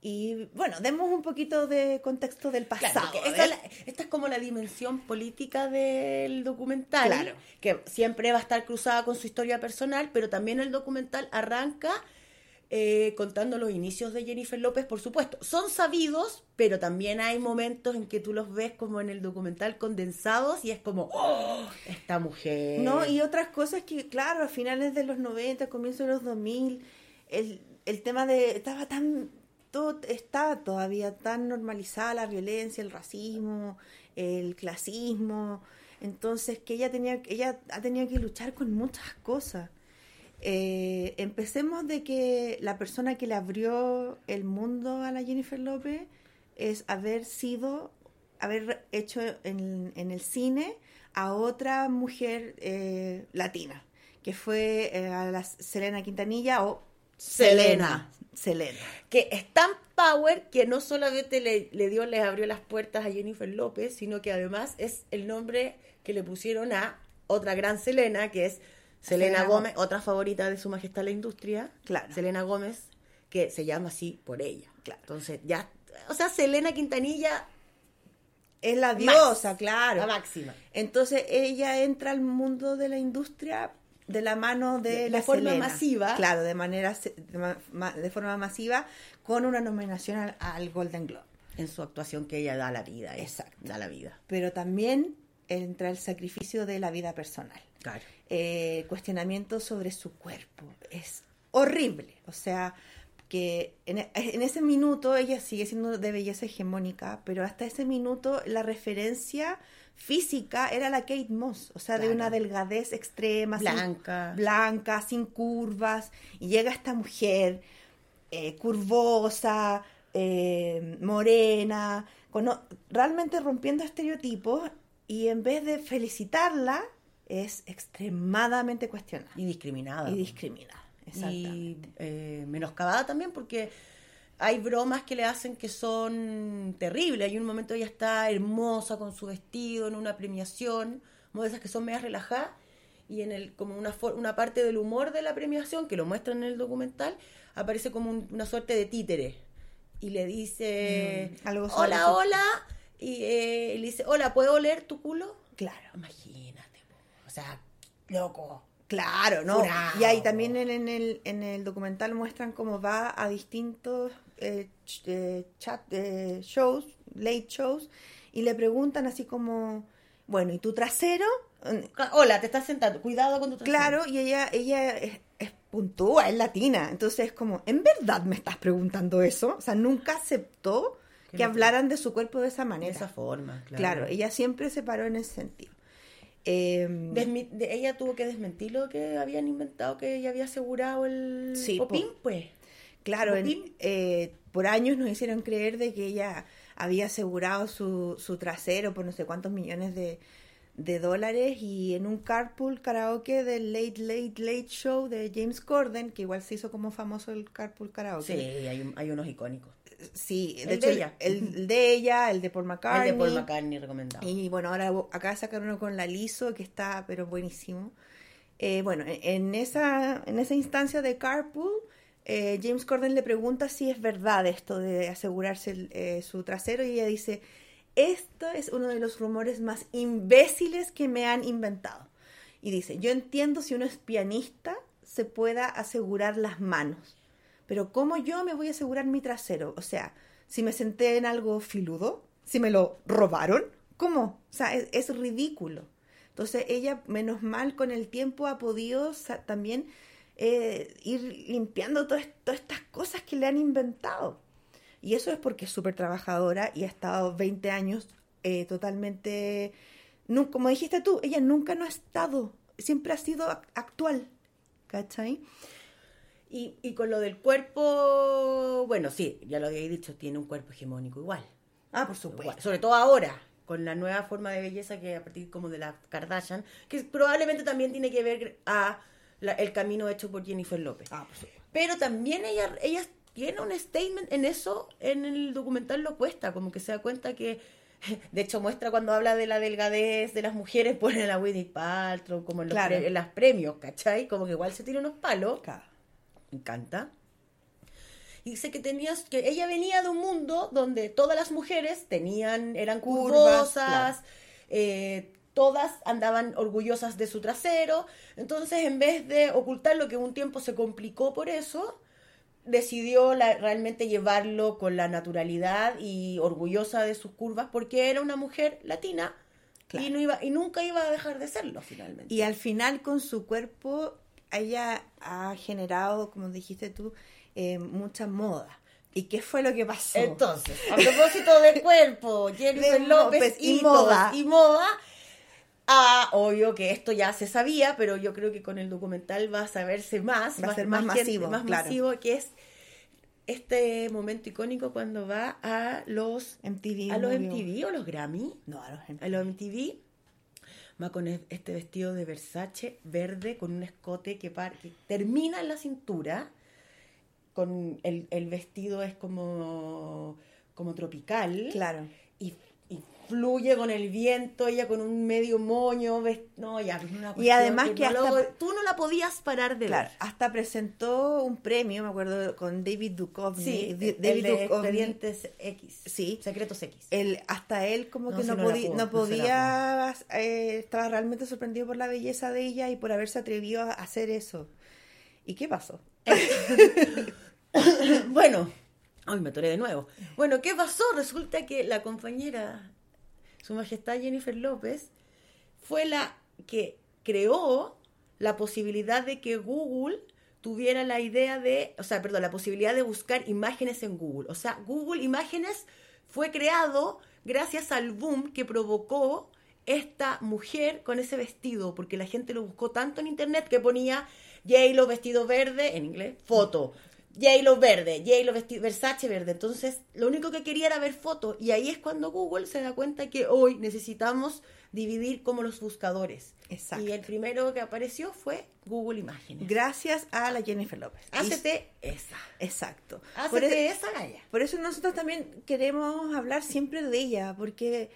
Y bueno, demos un poquito de contexto del pasado. porque a esa ver. es la- esta es como la dimensión política del documental, Claro. que siempre va a estar cruzada con su historia personal, pero también el documental arranca eh, contando los inicios de Jennifer López, por supuesto. Son sabidos, pero también hay momentos en que tú los ves como en el documental condensados y es como, ¡oh! Esta mujer. No, y otras cosas que, claro, a finales de los 90, comienzos de los 2000, el, el tema de. Estaba tan. Todo, está todavía tan normalizada la violencia, el racismo, el clasismo. Entonces, que ella, tenía, ella ha tenido que luchar con muchas cosas. Eh, empecemos de que la persona que le abrió el mundo a la Jennifer López es haber sido, haber hecho en, en el cine a otra mujer eh, latina, que fue eh, a la Selena Quintanilla o Selena. Selena. que es tan power que no solamente le, le dio, le abrió las puertas a Jennifer López, sino que además es el nombre que le pusieron a otra gran Selena, que es Selena Selena Gómez, otra favorita de su majestad la industria. Claro. Selena Gómez, que se llama así por ella. Entonces, ya, o sea, Selena Quintanilla Es la Max. diosa, claro. La máxima. Entonces ella entra al mundo de la industria de la mano de, De- la de forma Selena. masiva. Claro, de manera de, ma- ma- de forma masiva con una nominación al, al Golden Globe. en su actuación que ella da la vida. Exacto. Da la vida. Pero también entra el sacrificio de la vida personal. Claro. Eh, cuestionamiento sobre su cuerpo. Es horrible. O sea, que en, en ese minuto ella sigue siendo de belleza hegemónica, pero hasta ese minuto la referencia física era la Kate Moss, o sea, de una delgadez extrema, sin- Blanca. blanca, sin curvas, y llega esta mujer eh, curvosa, eh, morena, con realmente rompiendo estereotipos, y en vez de felicitarla, es extremadamente cuestionada. Y discriminada. Y discriminada, exactamente. Y eh, menoscabada también porque hay bromas que le hacen que son terribles. Hay un momento ella está hermosa con su vestido en una premiación, como de esas que son medias relajadas, y en el como una, for- una parte del humor de la premiación, que lo muestran en el documental, aparece como un- una suerte de títere. Y le dice, Mm, algo hola, hola, y eh, le dice, hola, ¿puedo oler tu culo? Claro. Imagínate, o sea, loco. Claro, ¿no? Y ahí también en, en el, en el documental muestran cómo va a distintos eh, ch- eh, chat eh, shows, late shows, y le preguntan así como, bueno, ¿y tu trasero? Hola, te estás sentando, cuidado con tu trasero. Claro, y ella, ella es, es puntúa, es latina, entonces es como, ¿en verdad me estás preguntando eso? O sea, nunca aceptó Que hablaran de su cuerpo de esa manera. De esa forma, claro. Claro, ella siempre se paró en ese sentido. Eh, Desmi- de- ella tuvo que desmentir lo que habían inventado, que ella había asegurado el Sí, popín, po. pues. Claro, en- eh, por años nos hicieron creer de que ella había asegurado su, su trasero por no sé cuántos millones de, de dólares y en un carpool karaoke del Late Late Late Show de James Corden, que igual se hizo como famoso el carpool karaoke. Sí, hay, un- hay unos icónicos. Sí, de El hecho, de el- ella. El, el de ella, el de Paul McCartney. El de Paul McCartney recomendado. Y bueno, ahora acá sacan uno con la Liso, que está, pero buenísimo. Eh, bueno, en- en esa, en esa instancia de Carpool, eh, James Corden le pregunta si es verdad esto de asegurarse el- eh, su trasero y ella dice, esto es uno de los rumores más imbéciles que me han inventado. Y dice, yo entiendo si uno es pianista, se pueda asegurar las manos. Pero ¿cómo yo me voy a asegurar mi trasero? O sea, si me senté en algo filudo, si me lo robaron, ¿cómo? O sea, es, ridículo. Entonces ella, menos mal, con el tiempo ha podido también eh, ir limpiando todas, estas cosas que le han inventado. Y eso es porque es súper trabajadora y ha estado 20 años eh, totalmente... como dijiste tú, ella nunca no ha estado siempre ha sido ac- actual, ¿cachai? Y, y con lo del cuerpo, bueno, sí, ya lo había dicho, tiene un cuerpo hegemónico igual. Ah, por supuesto. Sobre todo ahora, con la nueva forma de belleza que a partir como de la Kardashian, que probablemente también tiene que ver a la- el camino hecho por Jennifer López. Ah, por supuesto. Pero también ella, ella tiene un statement en eso, en el documental lo cuesta, como que se da cuenta que, [LAUGHS] de hecho muestra cuando habla de la delgadez de las mujeres, [LAUGHS] pone a la Gwyneth Paltrow como en los, Claro. pre- en las premios, ¿cachai? Como que igual se tira unos palos. Me encanta. Y dice que tenías, que ella venía de un mundo donde todas las mujeres tenían, eran Curvas, claro. eh, todas andaban orgullosas de su trasero. Entonces, en vez de ocultar lo que un tiempo se complicó por eso, decidió la- realmente llevarlo con la naturalidad y orgullosa de sus curvas porque era una mujer latina y, no iba, y nunca iba a dejar de serlo finalmente. Y al final con su cuerpo, ella ha generado, como dijiste tú, eh, mucha moda. ¿Y qué fue lo que pasó? Entonces, a [LAUGHS] propósito de cuerpo, Jennifer De López López y y moda. moda. y moda. Ah, obvio que esto ya se sabía, pero yo creo que con el documental va a saberse más. Va a ser más masivo, más claro. masivo, que es este momento icónico cuando va a los MTV. a los. MTV o los Grammy. No, a los MTV. A los MTV. Va con e- este vestido de Versace verde con un escote que, par- que termina en la cintura. Con el, el vestido es como, como tropical. Claro. Y fluye con el viento, ella con un medio moño. ves- No, ya, es una Y cuestión además que no hasta- tú no la podías parar de Claro, ver. hasta presentó un premio, me acuerdo, con David Duchovny. Sí, Di- el David de Duchovny. Expedientes X. Sí. Secretos X. Él, hasta él como No, que no, podía, no podía eh, estaba realmente sorprendido por la belleza de ella y por haberse atrevido a hacer eso. ¿Y qué pasó? [LAUGHS] [COUGHS] bueno, hoy me atoré de nuevo. Bueno, ¿qué pasó? Resulta que la compañera, Su Majestad Jennifer López, fue la que creó la posibilidad de que Google tuviera la idea de, o sea, perdón, la posibilidad de buscar imágenes en Google. O sea, Google Imágenes fue creado gracias al boom que provocó esta mujer con ese vestido, porque la gente lo buscó tanto en internet que ponía J-Lo vestido verde, en inglés, foto. J-Lo verde, J-Lo vestido Versace verde. Entonces, lo único que quería era ver fotos. Y ahí es cuando Google se da cuenta que hoy necesitamos dividir como los buscadores. Exacto. Y el primero que apareció fue Google Imágenes. Gracias a la Jennifer López. Hácete esa. Exacto. Hácete Por esa galla. Por eso nosotros también queremos hablar siempre de ella, porque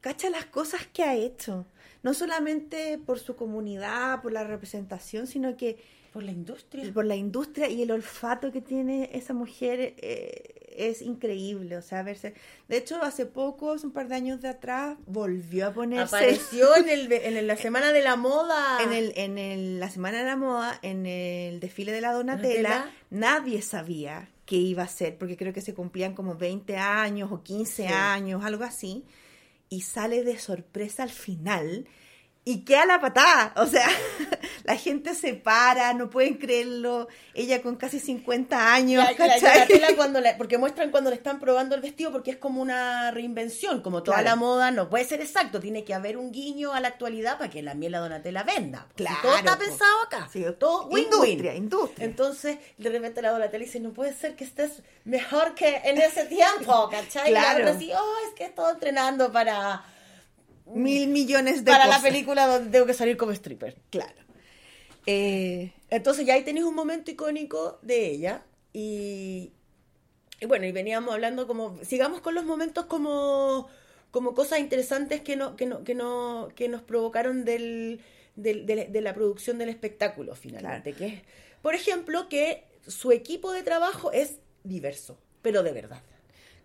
cacha las cosas que ha hecho. No solamente por su comunidad, por la representación, sino que por la industria. Por la industria y el olfato que tiene esa mujer eh, es increíble. O sea, verse. De hecho, hace poco, hace un par de años de atrás, volvió a ponerse. Apareció [LAUGHS] en, el, en la Semana de la Moda. En, el, en el- la Semana de la Moda, en el desfile de la Donatella, nadie sabía qué iba a ser, porque creo que se cumplían como 20 años o 15 Sí. años, algo así, y sale de sorpresa al final y queda la patada. O sea, [LAUGHS] la gente se para, no pueden creerlo. Ella con casi 50 años, La- la- ¿cachai? [LAUGHS] Cuando porque muestran cuando le están probando el vestido porque es como una reinvención, como toda Claro. la moda no puede ser exacto, tiene que haber un guiño a la actualidad para que la miel la Donatella venda. Si Claro, todo está pensado acá, todo win-win. Industria, industria. Entonces, de repente la Donatella dice, no puede ser que estés mejor que en ese tiempo, [LAUGHS] ¿cachai? Y la Claro. otra así, oh, es que he estado entrenando para, Mil millones de para la película donde tengo que salir como stripper. Claro. Eh, Entonces ya ahí tenéis un momento icónico de ella y, y bueno, y veníamos hablando como, sigamos con los momentos como, como cosas interesantes que, no, que, no, que, no, que nos provocaron del, del- de, de la producción del espectáculo finalmente. Que es, por ejemplo, que su equipo de trabajo es diverso, pero de verdad.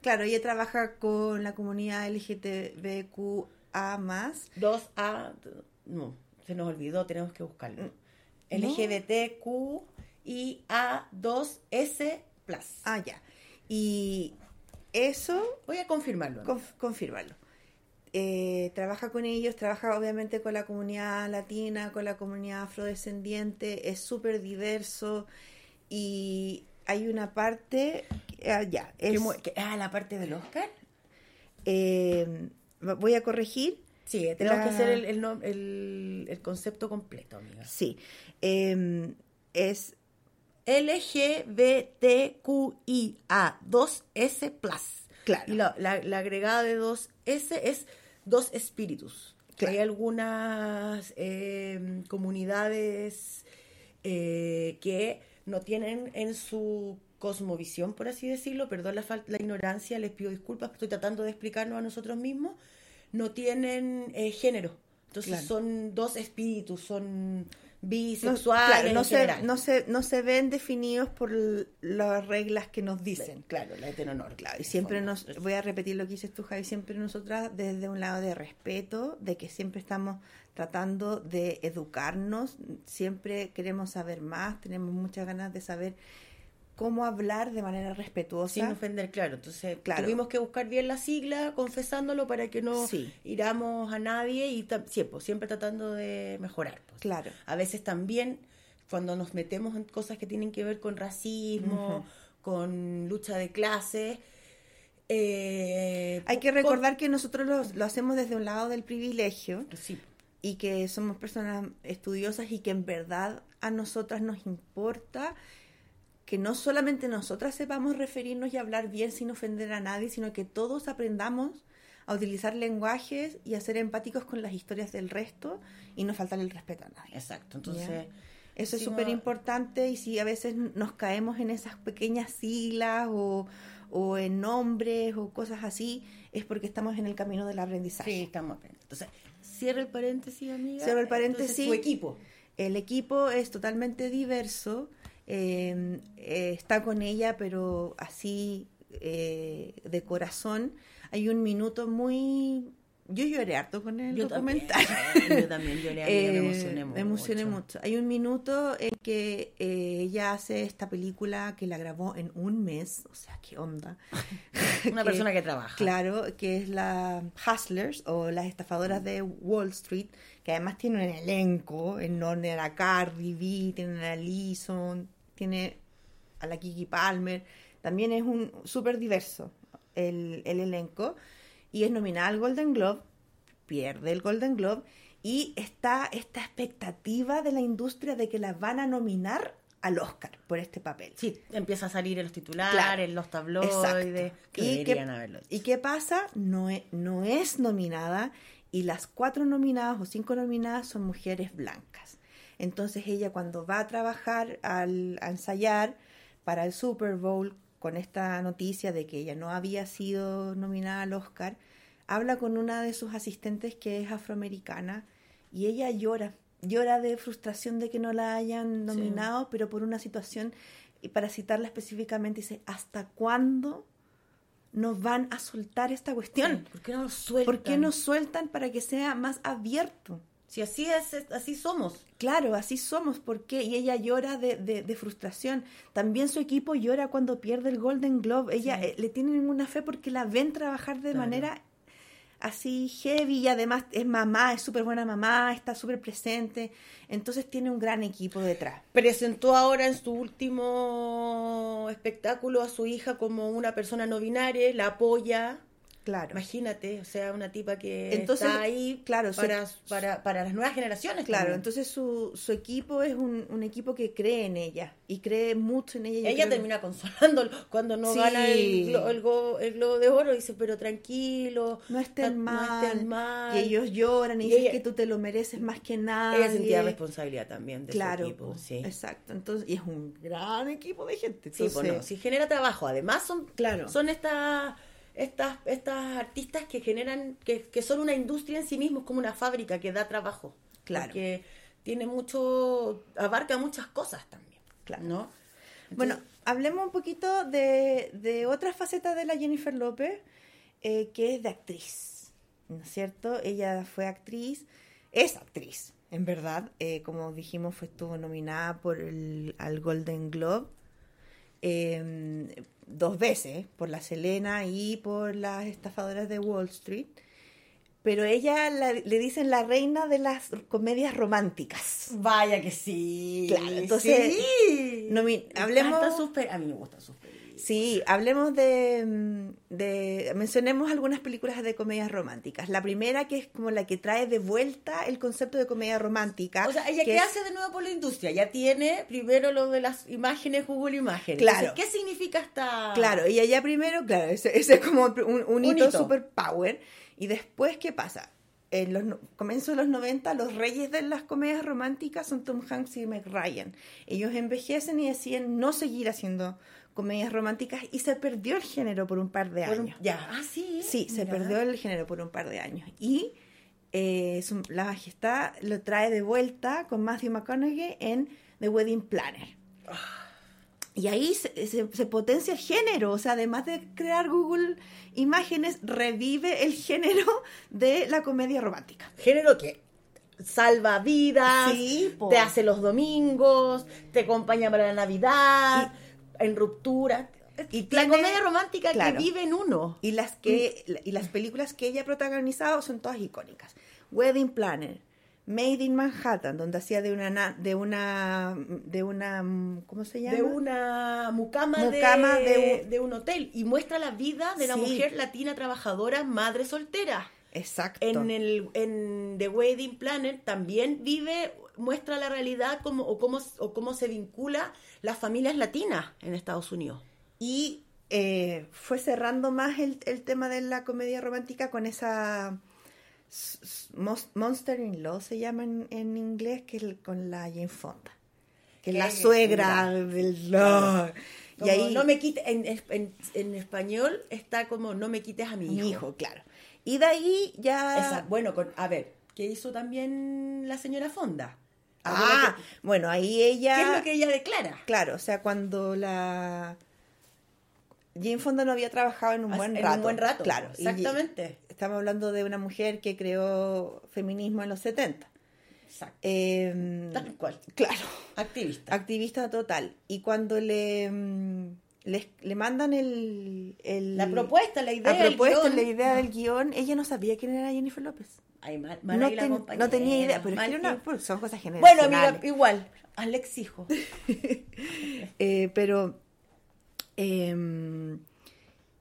Claro, ella trabaja con la comunidad LGTBQA+. 2A, no, se nos olvidó, tenemos que buscarlo. LGBTQ y A2S+. Ah, ya. Y eso... Voy a confirmarlo. Conf- confirmarlo. Eh, trabaja con ellos, trabaja obviamente con la comunidad latina, con la comunidad afrodescendiente, es súper diverso y hay una parte... ah, ya, ¿Qué es... qué- ah, la parte del Oscar. eh, voy a corregir. Sí, tenemos La- que hacer el, el, el- concepto completo, amiga. Sí. Eh, es LGBTQIA 2S plus. Claro. Y la, la- la agregada de 2S es dos espíritus. Hay algunas eh, comunidades eh, que no tienen en su cosmovisión, por así decirlo, perdón la, fal- la ignorancia, les pido disculpas, estoy tratando de explicarnos a nosotros mismos, no tienen eh, género. Entonces Claro. son dos espíritus, son no, bisexuales. en no, se, general. no, se, no se ven definidos por las reglas que nos dicen. Claro, la heteronorma. Claro, y siempre nos, voy a repetir lo que dices tú, Javi, siempre nosotras desde un lado de respeto, de que siempre estamos tratando de educarnos, siempre queremos saber más, tenemos muchas ganas de saber cómo hablar de manera respetuosa. Sin ofender, claro. Entonces Claro. tuvimos que buscar bien la sigla, confesándolo para que no Sí. iramos a nadie y sí, pues, siempre tratando de mejorar. pues. Claro. A veces también cuando nos metemos en cosas que tienen que ver con racismo, con lucha de clases. eh, Hay que con- recordar que nosotros lo, lo hacemos desde un lado del privilegio Sí. y que somos personas estudiosas y que en verdad a nosotras nos importa que no solamente nosotras sepamos referirnos y hablar bien sin ofender a nadie, sino que todos aprendamos a utilizar lenguajes y a ser empáticos con las historias del resto y no faltarle el respeto a nadie. Exacto, entonces... ¿Ya? Eso es súper importante y si a veces nos caemos en esas pequeñas siglas o, o en nombres o cosas así, es porque estamos en el camino del aprendizaje. Sí, estamos aprendiendo. Entonces, cierra el paréntesis, amiga. Cierro el paréntesis. Entonces, su equipo. El equipo es totalmente diverso. Eh, eh, está con ella, pero así eh, de corazón. Hay un minuto muy... Yo lloré harto con el Yo también, documental. [LAUGHS] yo también lloré, me emocioné Eh, me emocioné mucho. mucho. Hay un minuto en que ella hace esta película que la grabó en un mes. O sea, qué onda. [LAUGHS] [LAUGHS] Una persona que trabaja. Claro, que es la Hustlers o las estafadoras de Wall Street, que además tiene un elenco enorme, a la Cardi B, tiene a la Leeson, tiene a la Kiki Palmer, también es un súper diverso el, el elenco, y es nominada al Golden Globe, pierde el Golden Globe, y está esta expectativa de la industria de que la van a nominar al Oscar por este papel. Sí, empieza a salir en los titulares, Claro. en los tabloides. Que ¿Y deberían qué, haberlo hecho. ¿Y qué pasa? No es, no es nominada y las cuatro nominadas o cinco nominadas son mujeres blancas. Entonces ella cuando va a trabajar al, a ensayar para el Super Bowl con esta noticia de que ella no había sido nominada al Oscar, habla con una de sus asistentes que es afroamericana y ella llora, llora de frustración de que no la hayan nominado, pero por una situación, y para citarla específicamente, dice, ¿hasta cuándo nos van a soltar esta cuestión? ¿Por qué no lo sueltan? ¿Por qué no sueltan para que sea más abierto? Si así es, es- así somos. Claro, así somos. ¿Por qué? Y ella llora de, de- de frustración. También su equipo llora cuando pierde el Golden Globe. Ella Sí. eh, le tiene ninguna fe porque la ven trabajar de Claro. manera así heavy y además es mamá, es súper buena mamá, está súper presente. Entonces tiene un gran equipo detrás. Presentó ahora en su último espectáculo a su hija como una persona no binaria, la apoya. Claro. Imagínate, o sea, una tipa que Entonces, está ahí claro, su- para, para, para las nuevas generaciones. Claro, también. entonces su, su equipo es un, un equipo que cree en ella y cree mucho en ella. Ella que- termina consolándolo [LAUGHS] cuando no Sí. gana el, glo- el, go- el globo de oro. Dice, pero tranquilo, no estén no mal. estén mal. Y ellos lloran y, Y dicen ella- que tú te lo mereces más que nada. Ella sentía responsabilidad también de claro, su equipo. po, Sí. exacto. Entonces, y es un gran equipo de gente. Sí, bueno, sí genera trabajo. Además son, Claro. son estas estas estas artistas que generan que, que son una industria en sí mismos, como una fábrica que da trabajo. Claro. Porque tiene mucho abarca muchas cosas también. Claro. ¿No? Bueno, hablemos un poquito de, de otra faceta de la Jennifer López, eh, que es de actriz, ¿no es cierto? Ella fue actriz, es actriz, en verdad. eh, como dijimos, fue, estuvo nominada por el, al Golden Globe eh, dos veces, por la Selena y por las estafadoras de Wall Street. Pero ella la- le dicen la reina de las comedias románticas. Vaya que sí. Claro, entonces, sí. hablemos- a mí me gustan sus. Sí, hablemos de, mm, de- Mencionemos algunas películas de comedias románticas. La primera, que es como la que trae de vuelta el concepto de comedia romántica. O sea, ella que qué es- hace de nuevo por la industria, ya tiene primero lo de las imágenes, Google Imágenes. Claro. Entonces, ¿qué significa esta? Claro, ella ya primero, claro, ese, ese es como un, un hito hito. super power. Y después, ¿qué pasa? En los comienzos de los 90, los reyes de las comedias románticas son Tom Hanks y Meg Ryan. Ellos envejecen y deciden no seguir haciendo comedias románticas y se perdió el género por un par de Por un- años. ya, ah, sí. Sí, se perdió el género por un par de años. Y eh, su- la majestad lo trae de vuelta con Matthew McConaughey en The Wedding Planner. Y ahí se, se- se potencia el género, o sea, además de crear Google Imágenes, revive el género de la comedia romántica. Género que salva vidas, Sí, te hace los domingos, te acompaña para la Navidad, en ruptura. Y la comedia romántica claro. que vive en uno. Y las que y las películas que ella ha protagonizado son todas icónicas. Wedding Planner, Made in Manhattan, donde hacía de una na- de una de una ¿cómo se llama? de una mucama, Mucama de, de de un hotel y muestra la vida de la Sí. mujer latina trabajadora, madre soltera. Exacto. En el en The Wedding Planner también vive muestra la realidad como o cómo o cómo se vincula las familias latinas en Estados Unidos. Y eh, fue cerrando más el, el tema de la comedia romántica con esa Monster in Law se llama en, en inglés, que es con la Jane Fonda, que es la suegra del. Y Como ahí no me quite en, en, en español está como no me quites a mi hijo. mi hijo, claro. Y de ahí ya Esa- bueno, con, a ver, ¿qué hizo también la señora Fonda? Ah, bueno, ahí ella ¿Qué es lo que ella declara? Claro, o sea, cuando la Jane Fonda no había trabajado en un Hace- buen en un rato. buen rato, Claro. y- exactamente. estamos hablando de una mujer que creó feminismo en los 70. Exacto. Eh, Tal cual. Claro. Activista. Activista total. Y cuando le, mm, le, mandan el, el- La propuesta, la idea, la propuesta, guion. la idea del guion, ella no sabía quién era Jennifer López. Ay, mal, mal No, ten- tenía idea, pero es que una- son cosas Bueno, generacionales. amiga, igual, Alex hijo. [LAUGHS] Eh, pero eh,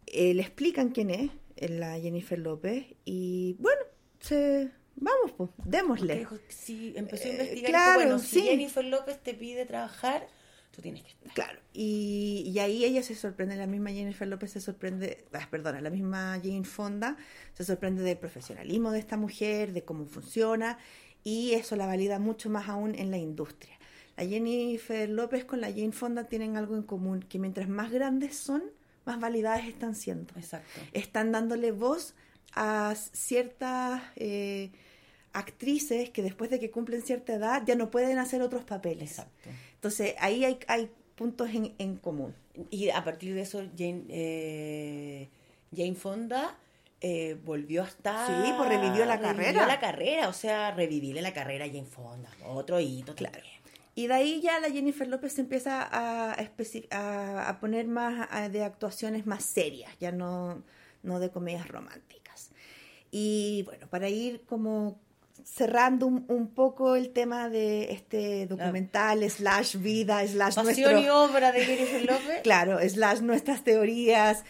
eh, le explican quién es eh, la Jennifer López y bueno, se, vamos, pues, démosle. Dijo, sí, empezó a investigar. y claro, dijo, bueno, si sí. Jennifer López te pide trabajar, tú tienes que estar. Claro, y, y ahí ella se sorprende, la misma Jennifer López se sorprende, ah, perdona, la misma Jane Fonda se sorprende del profesionalismo de esta mujer, de cómo funciona, y eso la valida mucho más aún en la industria. La Jennifer López con la Jane Fonda tienen algo en común, que mientras más grandes son, más validadas están siendo. Exacto. Están dándole voz a ciertas eh, actrices que después de que cumplen cierta edad ya no pueden hacer otros papeles. Exacto. Entonces ahí hay, hay puntos en, en común. Y a partir de eso, Jane, eh, Jane Fonda eh, volvió a estar. Sí, pues revivió la revivió carrera. la carrera, o sea, revivirle la carrera a Jane Fonda. Otro hito, claro. Y de ahí ya la Jennifer López se empieza a, a, a poner más a- de actuaciones más serias, ya no, no de comedias románticas. Y bueno, para ir como cerrando un, un poco el tema de este documental, slash vida, slash Pasión nuestro... y obra de Jennifer López. [LAUGHS] Claro, slash nuestras teorías.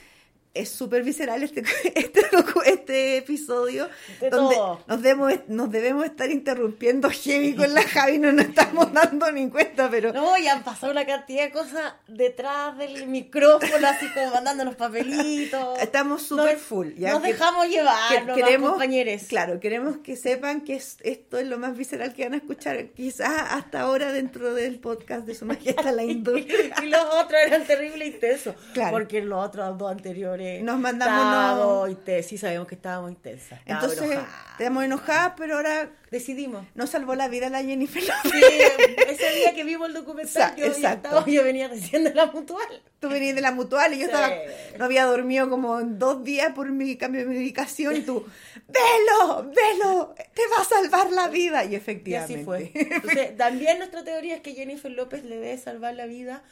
Es súper visceral este, [LAUGHS] este, este episodio De donde todo. nos debemos, nos debemos estar interrumpiendo heavy con la Javi, no nos estamos dando ni cuenta, pero No, y han pasado una cantidad de cosas detrás del micrófono, así como mandándonos papelitos. estamos súper full. Ya nos que- dejamos llevar, que- queremos, compañeros. Claro, queremos que sepan que es- esto es lo más visceral que van a escuchar quizás hasta ahora dentro del podcast de Su [LAUGHS] Majestad la Industria. y los otros eran terrible intensos. Claro. Porque los otros dos anteriores Nos mandamos estábamos unos- intensos. Sí, sabemos que estábamos intensas. Estábamos Entonces, estamos enojadas, pero ahora decidimos. nos salvó la vida la Jennifer López. Sí, ese día que vimos el documental, yo, estaba- yo venía recién de la mutual. Tú venías de la mutual y yo Sí. estaba, no había dormido como dos días por mi cambio de medicación y tú, velo, velo, te va a salvar la vida. Y Y efectivamente. así fue. Entonces, también nuestra teoría es que Jennifer López le debe salvar la vida.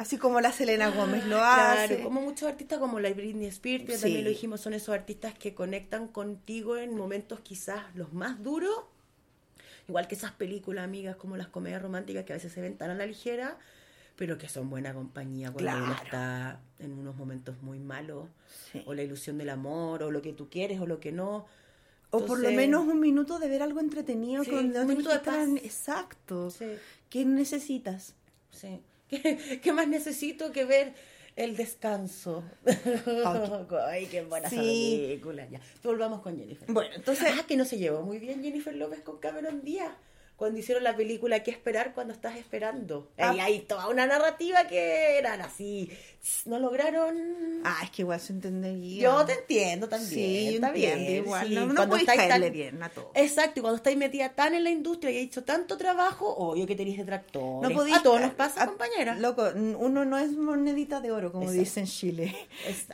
Así como la Selena Gómez lo Claro, hace. como muchos artistas como la Britney Spears, que Sí. también lo dijimos, son esos artistas que conectan contigo en momentos quizás los más duros. Igual que esas películas, amigas, como las comedias románticas que a veces se ven tan a la ligera, Pero que son buena compañía cuando uno Claro. está en unos momentos muy malos. O la ilusión del amor, o lo que tú quieres, o lo que no. O por lo menos un minuto de ver algo entretenido Sí, con un minuto de paz. Exacto. ¿Qué necesitas? Sí. ¿Qué, qué más necesito que ver el descanso? [LAUGHS] Ay, qué buena Sí. película. Ya. Volvamos con Jennifer. Bueno, entonces- Ah, que no se llevó muy bien Jennifer López con Cameron Díaz. Cuando hicieron la película ¿Qué esperar cuando estás esperando? Ah. Ahí hay toda una narrativa que eran así. No lograron. Ah, es que igual se entendería. Yo te entiendo también. Sí, yo bien, igual. sí. No, no Cuando estáis tan- bien a todo. Exacto, y cuando estáis metida tan en la industria y he hecho tanto trabajo, obvio que tenéis detractores. No podéis- a todos nos pasa, a- compañera. Loco, uno no es monedita de oro, como Exacto. dicen en Chile.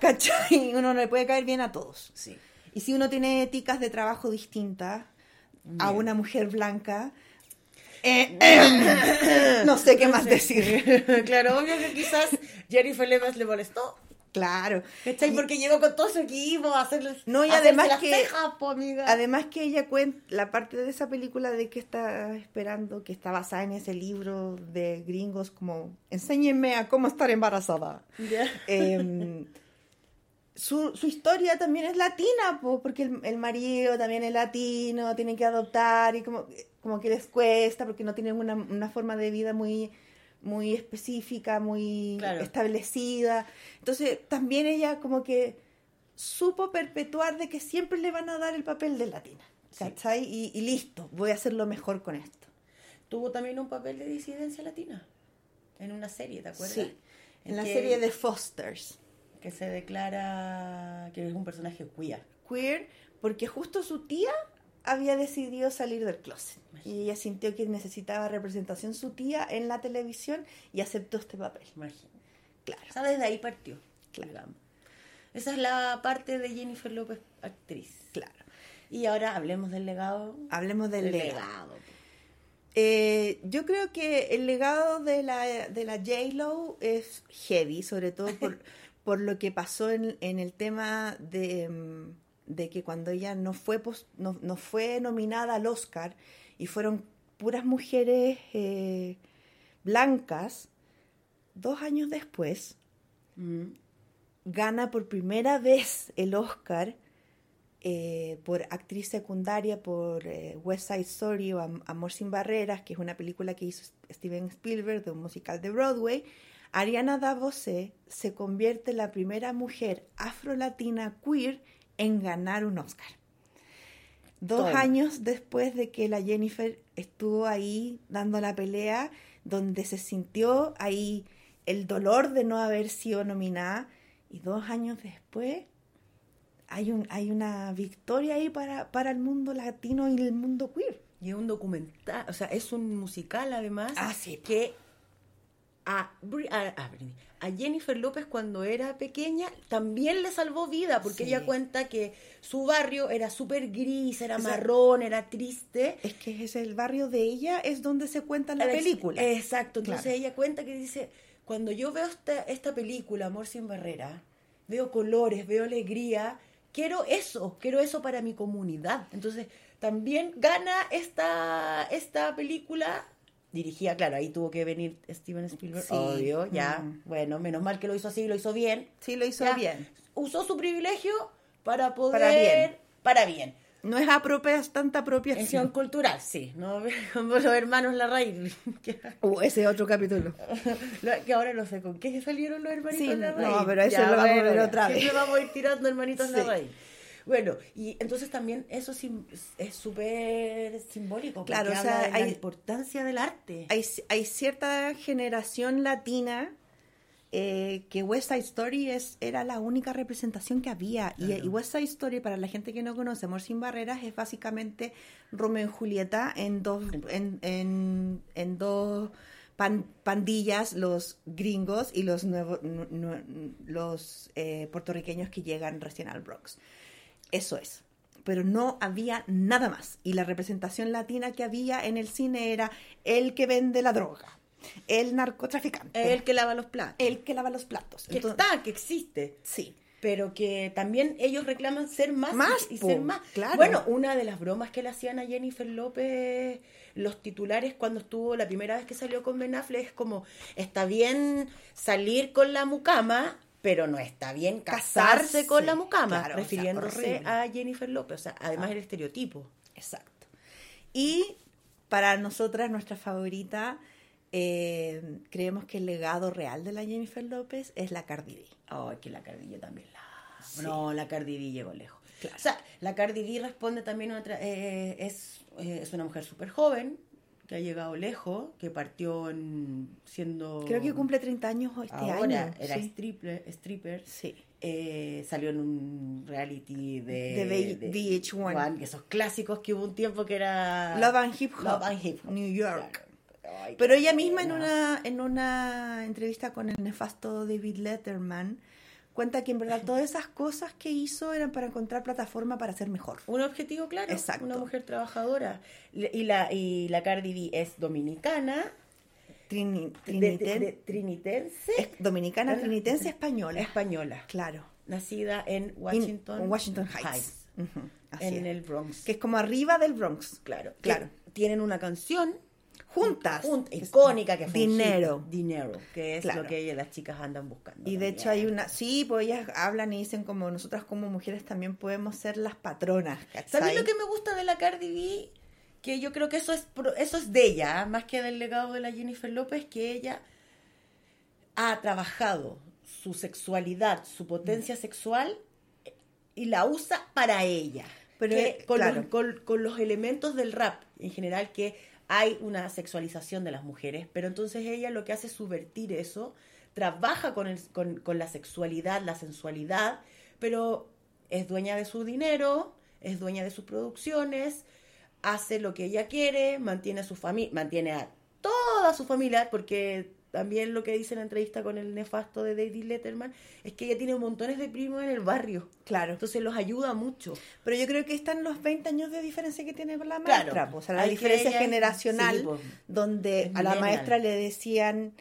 ¿Cachai? Uno no le puede caer bien a todos. Sí. Y si uno tiene éticas de trabajo distintas a una mujer blanca, eh, eh, [COUGHS] no sé qué más decir. [LAUGHS] claro, obvio que quizás Jennifer López le molestó. Claro. ¿Cachai? Porque llegó con todo su equipo a hacerles. No, y además las que- cejas, po, amiga. Además que ella cuenta la parte de esa película de que está esperando, que está basada en ese libro de gringos como enséñenme a cómo estar embarazada. Em, su, su historia también es latina, po, porque el, el marido también es latino, tienen que adoptar y como, como que les cuesta porque no tienen una, una forma de vida muy, muy específica, muy Claro. establecida. Entonces también ella como que supo perpetuar de que siempre le van a dar el papel de latina. ¿Cachai? Y, y listo, voy a hacerlo mejor con esto. Tuvo también un papel de disidencia latina. En una serie, ¿te acuerdas? Sí, en la que- serie de Fosters. Que se declara que es un personaje queer. queer porque justo su tía había decidido salir del closet y ella sintió que necesitaba representación su tía en la televisión y aceptó este papel. Imagínate. Claro. O sea, desde ahí partió. Claro. digamos. Esa es la parte de Jennifer López, actriz. Claro. Y ahora hablemos del legado. Hablemos del Del legado. Eh, yo creo que el legado de la, de la J-Lo es heavy, sobre todo por, [LAUGHS] por lo que pasó en, en el tema de, mm, de que cuando ella no fue, no, no fue nominada al Oscar y fueron puras mujeres eh, blancas, dos años después gana por primera vez el Oscar eh, por actriz secundaria por eh, West Side Story o Am- Amor sin Barreras, que es una película que hizo Steven Spielberg de un musical de Broadway. Ariana DeBose se convierte en la primera mujer afrolatina queer en ganar un Oscar. Dos años después de que la Jennifer estuvo ahí dando la pelea, donde se sintió ahí el dolor de no haber sido nominada, y dos años después hay, un, hay una victoria ahí para, para el mundo latino y el mundo queer. Y es un documental, o sea, es un musical además. Ah, sí. Que a, Jennifer López cuando era pequeña también le salvó vida, porque Sí. ella cuenta que su barrio era súper gris, era O sea, marrón, era triste. Es que es el barrio de ella, es donde se cuenta la película. Exacto, entonces Claro. ella cuenta que dice, cuando yo veo esta, esta película, Amor sin Barrera, veo colores, veo alegría, quiero eso, quiero eso para mi comunidad. Entonces también gana esta, esta película. Dirigida, claro, ahí tuvo que venir Steven Spielberg, Sí. obvio, ya. Mm. Bueno, menos mal que lo hizo así, lo hizo bien. Sí, lo hizo Ya. bien. Usó su privilegio para poder... Para bien. Para bien. No es apropia, tanta apropiación. cultural, sí. ¿no? [LAUGHS] Como los hermanos Larraín. [LAUGHS] Uh, ese es otro capítulo. [LAUGHS] Lo- que ahora no sé con qué salieron los hermanitos Sí, Larraín. no, pero eso lo vamos a ver otra vez. Siempre vamos a ir tirando hermanitos Sí. Larraín. Bueno, y entonces también eso es súper simbólico. Claro, o sea, de la hay- importancia del arte. Hay, hay cierta generación latina eh, que West Side Story es, era la única representación que había. Y, Claro. y West Side Story, para la gente que no conoce, Amor sin Barreras, es básicamente Romeo y Julieta en dos, en, en, en dos pan- pandillas, los gringos y los, nuevos, nu- nu- los eh, puertorriqueños que llegan recién al Bronx. Eso es. Pero no había nada más. Y la representación latina que había en el cine era el que vende la droga, el narcotraficante, El que lava los platos. el que lava los platos. Que Entonces- está, que existe. Sí. pero que también ellos reclaman ser más, Más, y po, ser más. claro. Bueno, una de las bromas que le hacían a Jennifer López los titulares cuando estuvo la primera vez que salió con Ben Affleck es como está bien salir con la mucama pero no está bien casarse, Casarse, con la mucama claro, o sea, refiriéndose a Jennifer López o sea además Ah. el estereotipo Exacto. Y para nosotras, nuestra favorita, eh, creemos que el legado real de la Jennifer López es la Cardi B. Ay, que la Cardi B también la... No, la Cardi B llegó lejos. O sea, la Cardi B responde también a otra... eh, es, eh, es una mujer súper joven, que ha llegado lejos, que partió en, siendo... Creo que cumple 30 años este Ahora, año. era sí. stripper, stripper. Sí. Eh, salió en un reality de, De V- VH1. que esos clásicos que hubo un tiempo que era Love and Hip Hop. Love and Hip Hop. New York. Ay, Pero ella misma en una, en una entrevista con el nefasto David Letterman cuenta que en verdad todas esas cosas que hizo eran para encontrar plataforma para ser mejor. Un objetivo claro, Exacto. una mujer trabajadora. Y la, y la Cardi B es dominicana, Trini- de- triniten- de- de- trinitense, es dominicana, trinitense, española. española, Claro. nacida en In- Washington, en Washington Heights. Así en es. el Bronx. Que es como arriba del Bronx. Claro, Claro. que tienen una canción Juntas. jun- icónica que fue Dinero. hit, dinero, que es Claro. lo que ellas, las chicas andan buscando. Y de hecho hay una, sí, pues ellas hablan y dicen como nosotras como mujeres también podemos ser las patronas, ¿cachai? ¿Sabes lo que me gusta de la Cardi B? Que yo creo que eso es eso es de ella, ¿ah? más que del legado de la Jennifer López, que ella ha trabajado su sexualidad, su potencia Mm. sexual eh, y la usa para ella. Pero, Que eh, con, claro. los, con- con los elementos del rap en general que hay una sexualización de las mujeres, pero entonces ella lo que hace es subvertir eso, trabaja con, con, con la sexualidad, la sensualidad, pero es dueña de su dinero, es dueña de sus producciones, hace lo que ella quiere, mantiene a su familia, mantiene a toda su familia, porque también lo que dice en la entrevista con el nefasto de David Letterman es que ella tiene montones de primos en el barrio. Claro. Entonces los ayuda mucho. Pero yo creo que están los 20 años de diferencia que tiene la Claro. maestra. pues, o sea, la Hay diferencia ella- generacional, sí, pues, donde a la maestra le decían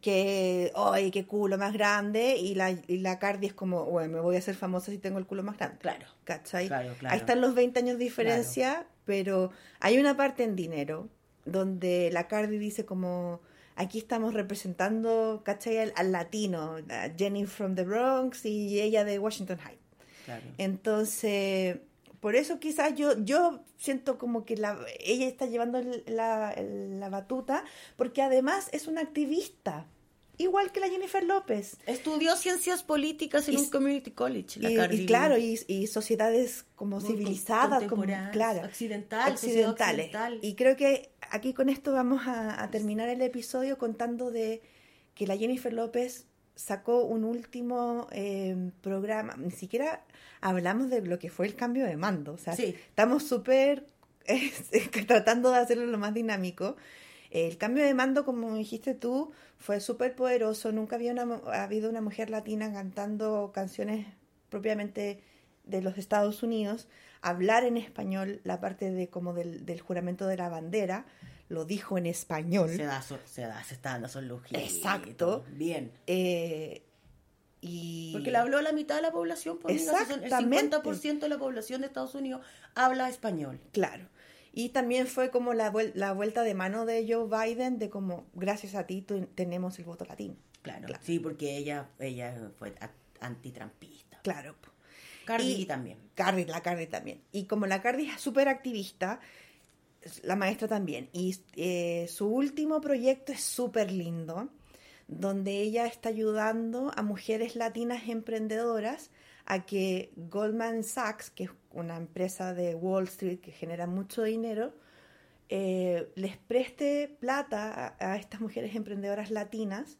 que, ¡ay, qué culo más grande! Y la, y la Cardi es como, bueno, me voy a hacer famosa si tengo el culo más grande. Claro. ¿Cachai? Claro, claro. Ahí están los 20 años de diferencia, pero hay una parte en dinero donde la Cardi dice como, aquí estamos representando, ¿cachai? Al, al latino, a Jenny from the Bronx y ella de Washington Heights. Claro. Entonces, por eso quizás yo, yo siento como que la, ella está llevando la, la batuta, porque además es una activista, igual que la Jennifer López. Estudió ciencias políticas en Y- un community college. La Y, Cardi y B. claro, y, y sociedades como Muy civilizadas, como, claro, occidental, sociedad occidentales. occidental. Y creo que aquí con esto vamos a, a terminar el episodio contando de que la Jennifer López sacó un último eh, programa, ni siquiera hablamos de lo que fue el cambio de mando, o sea, Sí. estamos súper [LAUGHS] tratando de hacerlo lo más dinámico. El cambio de mando, como dijiste tú, fue súper poderoso. Nunca había una, ha habido una mujer latina cantando canciones propiamente de los Estados Unidos, hablar en español la parte de como del, del juramento de la bandera, lo dijo en español. Se da, se da, se está dando lujitos. Exacto. Bien. Eh, y Porque le habló a la mitad de la población. Por Exactamente. El 50% de la población de Estados Unidos habla español. Claro. Y también fue como la, vuel- la vuelta de mano de Joe Biden de como, gracias a ti tenemos el voto latino. Claro. Sí, porque ella, ella fue antitrampista. Claro. Cardi Y- también. Cardi, la Cardi también. Y como la Cardi es súper activista, la maestra también. Y eh, su último proyecto es súper lindo, donde ella está ayudando a mujeres latinas emprendedoras a que Goldman Sachs, que es una empresa de Wall Street que genera mucho dinero, eh, les preste plata a, a estas mujeres emprendedoras latinas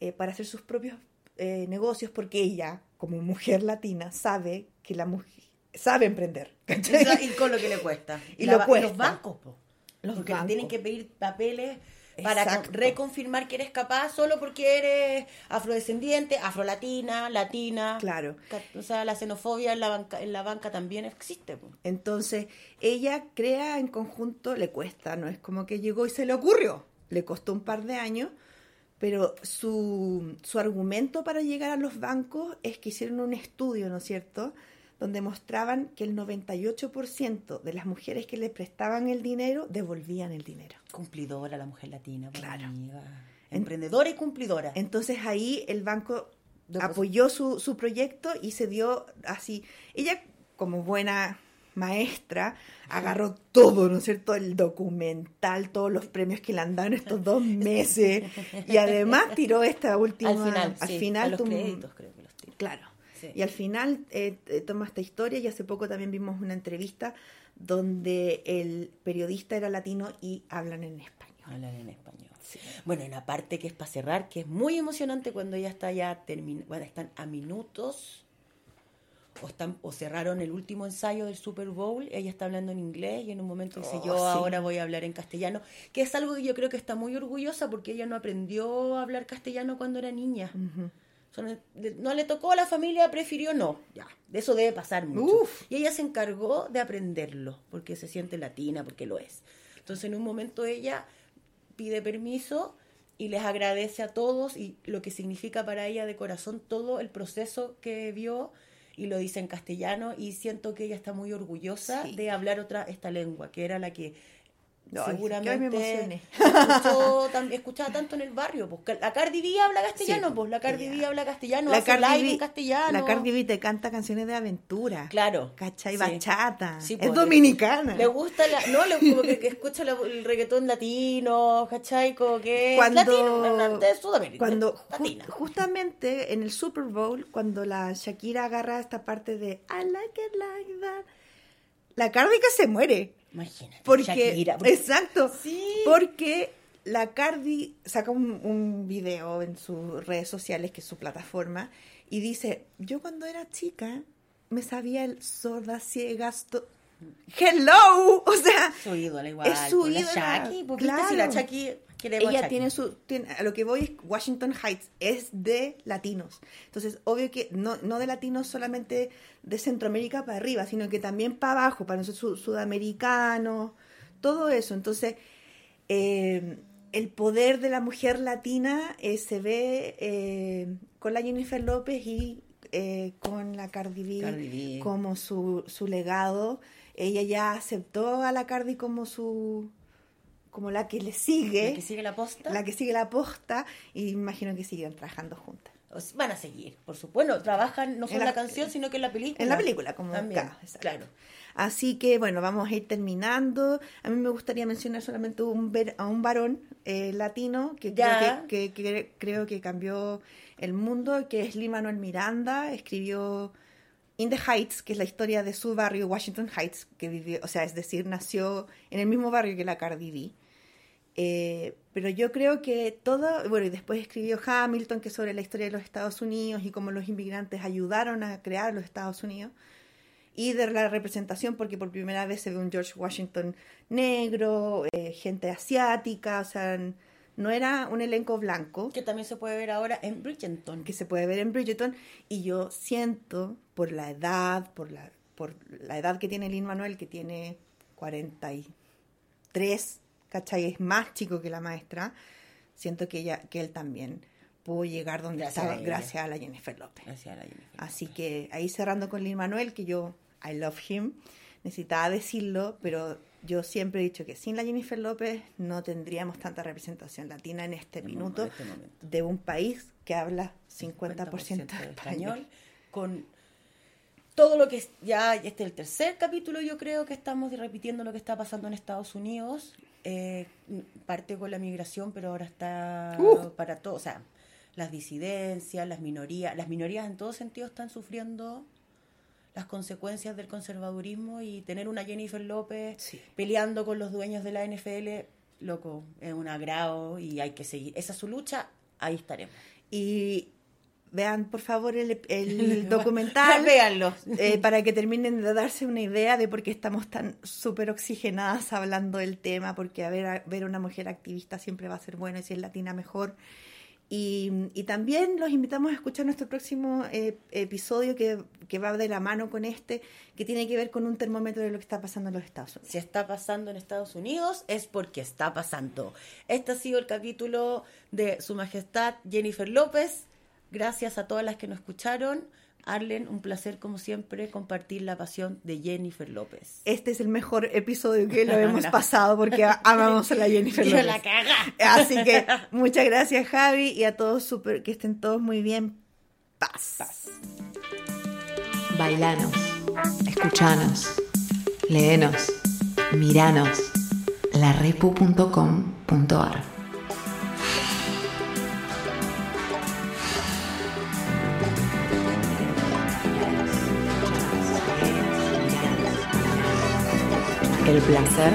eh, para hacer sus propios eh, negocios, porque ella, como mujer latina, sabe que la mujer sabe emprender. [LAUGHS] ¿cachai? Y con lo que le cuesta. Y La lo cuesta. los bancos, po. Los porque le bancos. tienen que pedir papeles para reconfirmar que eres capaz solo porque eres afrodescendiente, afrolatina, latina. Claro. O sea, la xenofobia en la banca, en la banca también existe. Entonces, ella crea en conjunto, le cuesta, no es como que llegó y se le ocurrió, le costó un par de años, pero su, su argumento para llegar a los bancos es que hicieron un estudio, ¿no es cierto?, donde mostraban que el 98% de las mujeres que les prestaban el dinero devolvían el dinero. Cumplidora la mujer latina, buena Claro. amiga. Emprendedora y cumplidora. Entonces ahí el banco apoyó su, su proyecto y se dio así. Ella, como buena maestra, agarró todo, ¿no es cierto? El documental, todos los premios que le han dado en estos dos [LAUGHS] meses. Y además tiró esta última... Al final, al sí, final a los créditos creo que los tiró. Claro. Sí. Y al final eh, eh, toma esta historia y hace poco también vimos una entrevista donde el periodista era latino y hablan en español. Hablan en español. Bueno, una parte que es para cerrar, que es muy emocionante cuando ya está ya terminando, bueno, están a minutos o están o cerraron el último ensayo del Super Bowl, ella está hablando en inglés y en un momento dice Oh, yo sí. ahora voy a hablar en castellano, que es algo que yo creo que está muy orgullosa porque ella no aprendió a hablar castellano cuando era niña. Sea, no, le- tocó a la familia, prefirió no. Ya, de eso debe pasar mucho. Y ella se encargó de aprenderlo, porque se siente latina, porque lo es. Entonces, en un momento ella pide permiso y les agradece a todos y lo que significa para ella de corazón todo el proceso que vio y lo dice en castellano y siento que ella está muy orgullosa de hablar otra esta lengua, que era la que Seguramente [LAUGHS] escuchó escuchaba tanto en el barrio. Pues, la Cardi B habla castellano, Sí, pues la Cardi B habla castellano, La hace Cardi, live B, en castellano. la Cardi B te canta canciones de aventura. Claro. ¿Cachai? Sí. Bachata. Sí, es pues, dominicana. Le gusta, la, no, le, como que, que escucha la- el reggaetón latino, ¿cachai? Como que cuando, latino, de Sudamérica. cuando ju- justamente en el Super Bowl, cuando la Shakira agarra esta parte de I like it like that, la Cardi que se muere. Imagínate. Porque, Shakira, porque- exacto, porque la Cardi saca un, un video en sus redes sociales, que es su plataforma, y dice, yo cuando era chica me sabía el sorda, ciega, sto- hello, o sea, Su ídola igual. es su pues, ídola, Shaki, pues, claro. si la Shaki queremos a ella tiene su tiene- a lo que voy es Washington Heights es de latinos. Entonces obvio que no, no de latinos solamente de Centroamérica para arriba sino que también para abajo para nosotros su- sudamericanos todo eso. Entonces eh, el poder de la mujer latina eh, se ve eh, con la Jennifer López y eh, con la Cardi B, Cardi B. como su, su legado. Ella ya aceptó a la Cardi como su como la que le sigue La que sigue la posta. la que sigue la posta y imagino que siguen trabajando juntas O sea, Van a seguir, por supuesto. Bueno, trabajan no solo En la- la, canción, sino que en la película. en la película como También, acá, claro. Así que bueno, vamos a ir terminando. A mí me gustaría mencionar solamente un ver- a un varón eh, latino que creo que, que- que creo que cambió el mundo, que es Lin Manuel Miranda. Escribió In the Heights, que es la historia de su barrio, Washington Heights, que vivió, o sea, es decir, nació en el mismo barrio que la Cardi B. Eh, pero yo creo que todo, bueno, y después escribió Hamilton, que sobre la historia de los Estados Unidos y cómo los inmigrantes ayudaron a crear los Estados Unidos. Y de la representación, porque por primera vez se ve un George Washington negro, eh, gente asiática, o sea, no era un elenco blanco. Que también se puede ver ahora en Bridgerton. Que se puede ver en Bridgerton. Y yo siento, por la edad, por la, por la edad que tiene Lin Manuel, que tiene 43, ¿cachai? Es más chico que la maestra. Siento que, ella, que él también pudo llegar donde Gracias estaba a gracias a la Jennifer López. Gracias a la Jennifer. Así que ahí cerrando con Lin Manuel, que yo, I love him, necesitaba decirlo, pero yo siempre he dicho que sin la Jennifer López no tendríamos tanta representación latina en este minuto este de un país que habla 50%, 50% de español. con todo lo que ya este es el tercer capítulo yo creo que estamos repitiendo lo que está pasando en Estados Unidos eh, parte con la migración pero ahora está Uh. para todo o sea las disidencias las minorías las minorías en todo sentido están sufriendo las consecuencias del conservadurismo y tener una Jennifer López peleando con los dueños de la NFL loco es un agrado y hay que seguir. Esa es su lucha ahí estaremos. Y vean, por favor, el, [LAUGHS] el documental. [LAUGHS] Véanlo. eh, para que terminen de darse una idea de por qué estamos tan súper oxigenadas hablando del tema, porque a ver, a ver una mujer activista siempre va a ser bueno y si es latina mejor. Y, y también los invitamos a escuchar nuestro próximo eh, episodio que, que va de la mano con este, que tiene que ver con un termómetro de lo que está pasando en los Estados Unidos. Si está pasando en Estados Unidos es porque está pasando. Este ha sido el capítulo de Su Majestad Jennifer López. Gracias a todas las que nos escucharon. Arlen, un placer como siempre compartir la pasión de Jennifer López. Este es el mejor episodio que lo [LAUGHS] hemos pasado porque amamos a la Jennifer López. la caga. Así que [LAUGHS] muchas gracias Javi y a todos super, que estén todos muy bien. Paz. Bailanos, escuchanos, léenos, miranos. larepu.com.ar El placer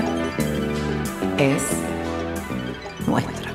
es nuestro.